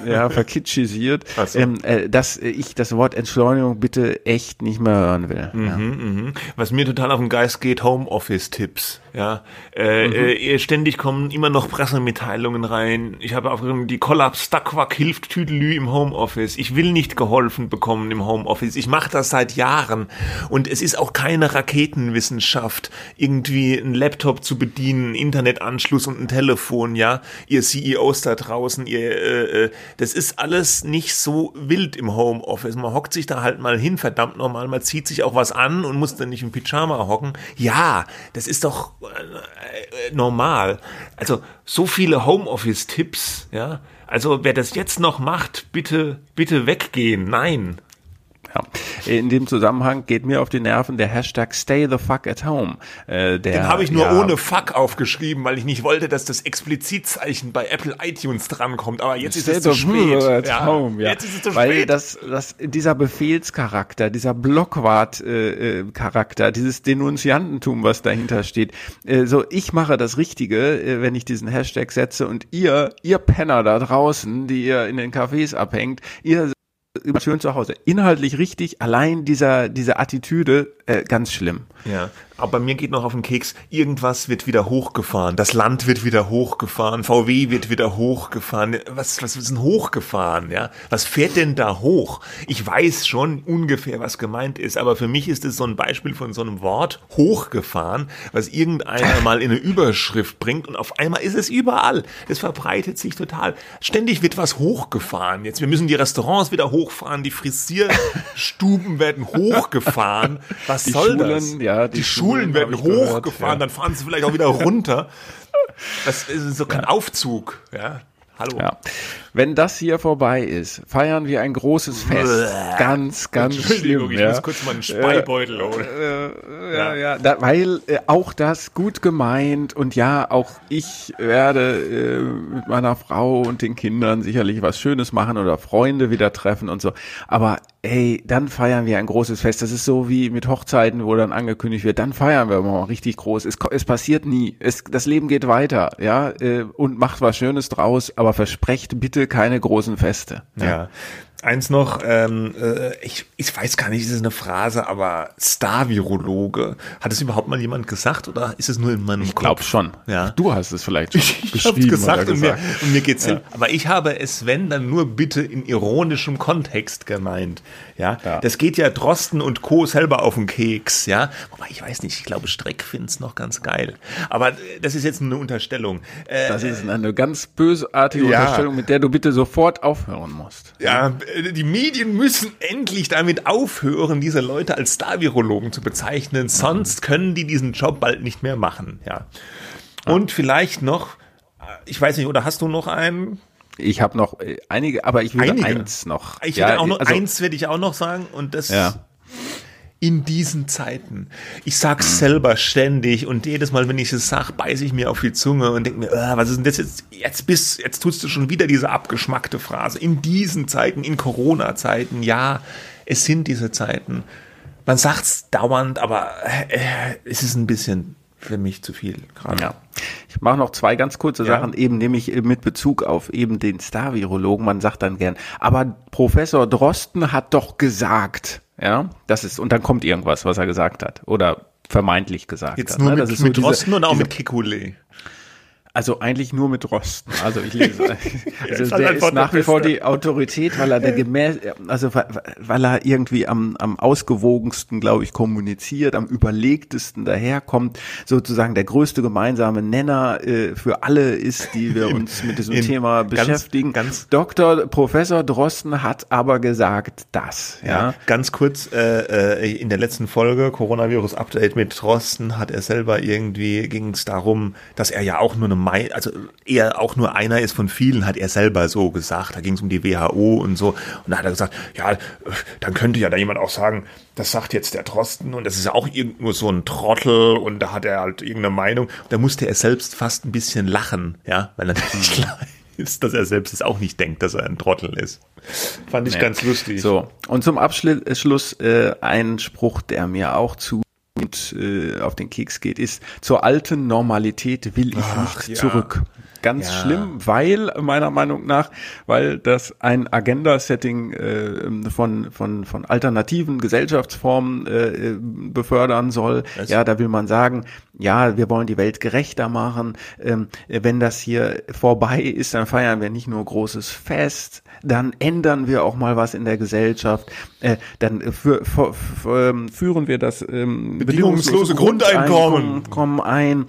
ja, verkitschisiert, so. ähm, äh, dass ich das Wort Entschleunigung bitte echt nicht mehr hören will. Mhm, ja. mh. Was mir total auf den Geist geht, geht Homeoffice-Tipps. Ja, äh, mhm. äh, ständig kommen immer noch Pressemitteilungen rein. Ich habe aufgeschrieben, die Kollaps Daquack hilft Tüdelü im Homeoffice. Ich will nicht geholfen bekommen im Homeoffice. Ich mache das seit Jahren und es ist auch keine Raketenwissenschaft, irgendwie einen Laptop zu bedienen, Internetanschluss und ein Telefon. Ja, ihr CEOs da draußen, ihr, äh, äh, das ist alles nicht so wild im Homeoffice. Man hockt sich da halt mal hin, verdammt normal. Man zieht sich auch was an und muss dann nicht im Pyjama hocken. Ja, das ist doch normal. Also so viele Homeoffice-Tipps, ja. Also wer das jetzt noch macht, bitte, bitte weggehen. Nein. Ja. In dem Zusammenhang geht mir auf die Nerven der Hashtag Stay the fuck at home. Äh, der, Den habe ich nur ja, ohne fuck aufgeschrieben, weil ich nicht wollte, dass das Explizitzeichen bei Apple iTunes drankommt. Aber jetzt ist es zu spät. Ja. Home, ja. Jetzt ist es zu weil spät. Das, das, dieser Befehlscharakter, dieser Blockwart-Charakter, äh, dieses Denunziantentum, was dahinter steht. Äh, so, ich mache das Richtige, äh, wenn ich diesen Hashtag setze und ihr, ihr Penner da draußen, die ihr in den Cafés abhängt, ihr schön zu Hause. Inhaltlich richtig, allein dieser, diese Attitüde, äh, ganz schlimm. Ja, aber mir geht noch auf den Keks, irgendwas wird wieder hochgefahren, das Land wird wieder hochgefahren, VW wird wieder hochgefahren. Was, was ist denn hochgefahren, ja? Was fährt denn da hoch? Ich weiß schon ungefähr, was gemeint ist, aber für mich ist es so ein Beispiel von so einem Wort, hochgefahren, was irgendeiner mal in eine Überschrift bringt und auf einmal ist es überall. Es verbreitet sich total. Ständig wird was hochgefahren. Jetzt, wir müssen die Restaurants wieder hochfahren, die Frisierstuben werden hochgefahren. Was die soll Schulen, das? Ja, die, die Schulen, Schulen werden hochgefahren, ja. dann fahren sie vielleicht auch wieder runter. Das ist so kein ja. Aufzug, ja. Hallo. Ja. Wenn das hier vorbei ist, feiern wir ein großes Fest. ganz, ganz Entschuldigung, schlimm, ich ja. muss kurz mal einen Speibeutel holen. Äh, ja, ja, da, weil äh, auch das gut gemeint und ja, auch ich werde äh, mit meiner Frau und den Kindern sicherlich was Schönes machen oder Freunde wieder treffen und so. Aber ey, dann feiern wir ein großes Fest. Das ist so wie mit Hochzeiten, wo dann angekündigt wird, dann feiern wir mal richtig groß. Es, es passiert nie. Es, das Leben geht weiter, ja, äh, und macht was Schönes draus, aber versprecht bitte keine großen Feste. ja. ja. Eins noch, ähm, äh, ich, ich weiß gar nicht, ist es eine Phrase, aber Star-Virologe. Hat es überhaupt mal jemand gesagt oder ist es nur in meinem Ich glaube schon. Ja. Du hast es vielleicht schon ich geschrieben gesagt, oder gesagt. Und mir, und mir geht's ja. hin. Aber ich habe es, wenn, dann nur bitte in ironischem Kontext gemeint. Ja, ja. das geht ja Drosten und Co. selber auf den Keks. Ja, wobei ich weiß nicht, ich glaube Streck find's noch ganz geil. Aber das ist jetzt eine Unterstellung. Äh, das ist eine ganz bösartige ja. Unterstellung, mit der du bitte sofort aufhören musst. Ja, die Medien müssen endlich damit aufhören, diese Leute als Star-Virologen zu bezeichnen, sonst können die diesen Job bald nicht mehr machen, ja. Und ja. vielleicht noch, ich weiß nicht, oder hast du noch einen? Ich habe noch äh, einige, aber ich will einige. eins noch. Ich ja, auch noch also, eins werde ich auch noch sagen und das ja in diesen Zeiten. Ich sag's selber ständig und jedes Mal, wenn ich es sag, beiße ich mir auf die Zunge und denke mir, äh, was ist denn das jetzt? Jetzt bist, jetzt tust du schon wieder diese abgeschmackte Phrase. In diesen Zeiten, in Corona-Zeiten, ja, es sind diese Zeiten. Man sagt's dauernd, aber äh, es ist ein bisschen für mich zu viel gerade. Ja. Ich mache noch zwei ganz kurze ja. Sachen, eben nämlich mit Bezug auf eben den Star-Virologen. Man sagt dann gern, aber Professor Drosten hat doch gesagt, ja, das ist, und dann kommt irgendwas, was er gesagt hat. Oder vermeintlich gesagt Jetzt hat. Nur ne? mit, das ist mit so Drosten und auch mit Kikule. Also eigentlich nur mit Rosten. Also ich lese. Also der ist nach wie vor die Autorität, weil er der gemäß, also weil er irgendwie am, am ausgewogensten, glaube ich, kommuniziert, am überlegtesten daherkommt, sozusagen der größte gemeinsame Nenner äh, für alle ist, die wir uns mit diesem Thema beschäftigen. Ganz, Dr. Professor Drosten hat aber gesagt, das. Ja, ja ganz kurz äh, äh, in der letzten Folge Coronavirus Update mit Drosten hat er selber irgendwie ging es darum, dass er ja auch nur eine also er auch nur einer ist von vielen, hat er selber so gesagt. Da ging es um die WHO und so. Und da hat er gesagt, ja, dann könnte ja da jemand auch sagen, das sagt jetzt der Drosten und das ist ja auch nur so ein Trottel und da hat er halt irgendeine Meinung. Da musste er selbst fast ein bisschen lachen, ja, weil natürlich klar ist, dass er selbst es auch nicht denkt, dass er ein Trottel ist. Fand ich nee. ganz lustig. So, und zum Abschluss äh, ein Spruch, der mir auch zu und äh, auf den Keks geht, ist, zur alten Normalität will ich Ach, nicht ja. zurück. Ganz ja. schlimm, weil meiner Meinung nach, weil das ein Agenda-Setting äh, von, von, von alternativen Gesellschaftsformen äh, befördern soll. Was? Ja, da will man sagen, ja, wir wollen die Welt gerechter machen. Ähm, wenn das hier vorbei ist, dann feiern wir nicht nur großes Fest, dann ändern wir auch mal was in der Gesellschaft, äh, dann für, für, für, ähm, führen wir das ähm, bedingungslose, bedingungslose Grundeinkommen Grundeinkommen ein.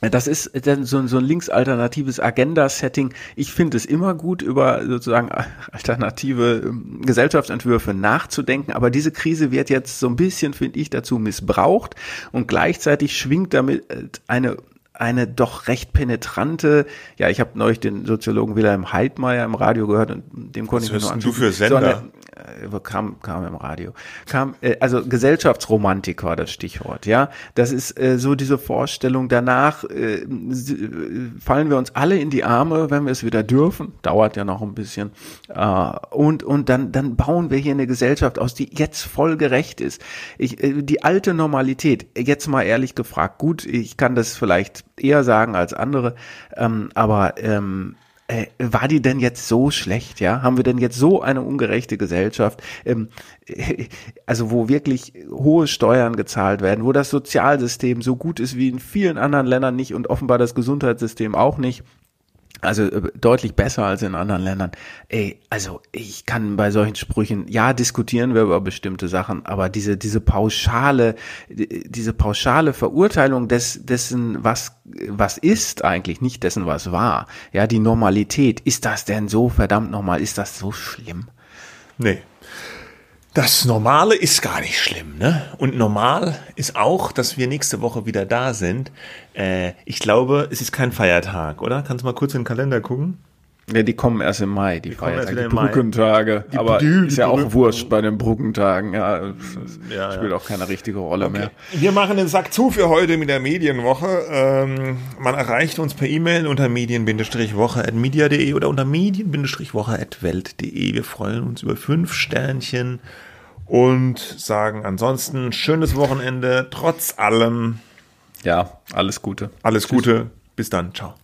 Das ist dann so, so ein linksalternatives Agenda-Setting. Ich finde es immer gut, über sozusagen alternative ähm, Gesellschaftsentwürfe nachzudenken, aber diese Krise wird jetzt so ein bisschen, finde ich, dazu missbraucht und gleichzeitig schwingt damit eine eine doch recht penetrante, ja, ich habe neulich den Soziologen Wilhelm Heidmeier im Radio gehört und dem konnte Was ich mir nur anschauen. du für Sender? So eine, äh, kam, kam im Radio. Kam, äh, also Gesellschaftsromantik war das Stichwort, ja. Das ist äh, so diese Vorstellung, danach äh, fallen wir uns alle in die Arme, wenn wir es wieder dürfen. Dauert ja noch ein bisschen. Äh, und, und dann, dann bauen wir hier eine Gesellschaft aus, die jetzt voll gerecht ist. Ich, äh, die alte Normalität, jetzt mal ehrlich gefragt, gut, ich kann das vielleicht eher sagen als andere, ähm, aber ähm, äh, war die denn jetzt so schlecht, ja? Haben wir denn jetzt so eine ungerechte Gesellschaft, ähm, äh, also wo wirklich hohe Steuern gezahlt werden, wo das Sozialsystem so gut ist wie in vielen anderen Ländern nicht und offenbar das Gesundheitssystem auch nicht? Also äh, deutlich besser als in anderen Ländern. Ey, also ich kann bei solchen Sprüchen, ja, diskutieren wir über bestimmte Sachen, aber diese, diese pauschale, diese pauschale Verurteilung des, dessen, was, was ist eigentlich, nicht dessen, was war. Ja, die Normalität. Ist das denn so verdammt normal? Ist das so schlimm? Nee. Das Normale ist gar nicht schlimm, ne? Und normal ist auch, dass wir nächste Woche wieder da sind. Äh, ich glaube, es ist kein Feiertag, oder? Kannst du mal kurz in den Kalender gucken? Ja, die kommen erst im Mai, die, die Feiertage, die Brückentage. Die, aber die, ist ja auch wurscht bei den Brückentagen. Ja, ja spielt ja. auch keine richtige Rolle okay. mehr. Wir machen den Sack zu für heute mit der Medienwoche. Ähm, man erreicht uns per E-Mail unter medien-woche.media.de oder unter medien-woche.welt.de. Wir freuen uns über fünf Sternchen und sagen ansonsten schönes Wochenende, trotz allem. Ja, alles Gute. Alles Tschüss. Gute. Bis dann. Ciao.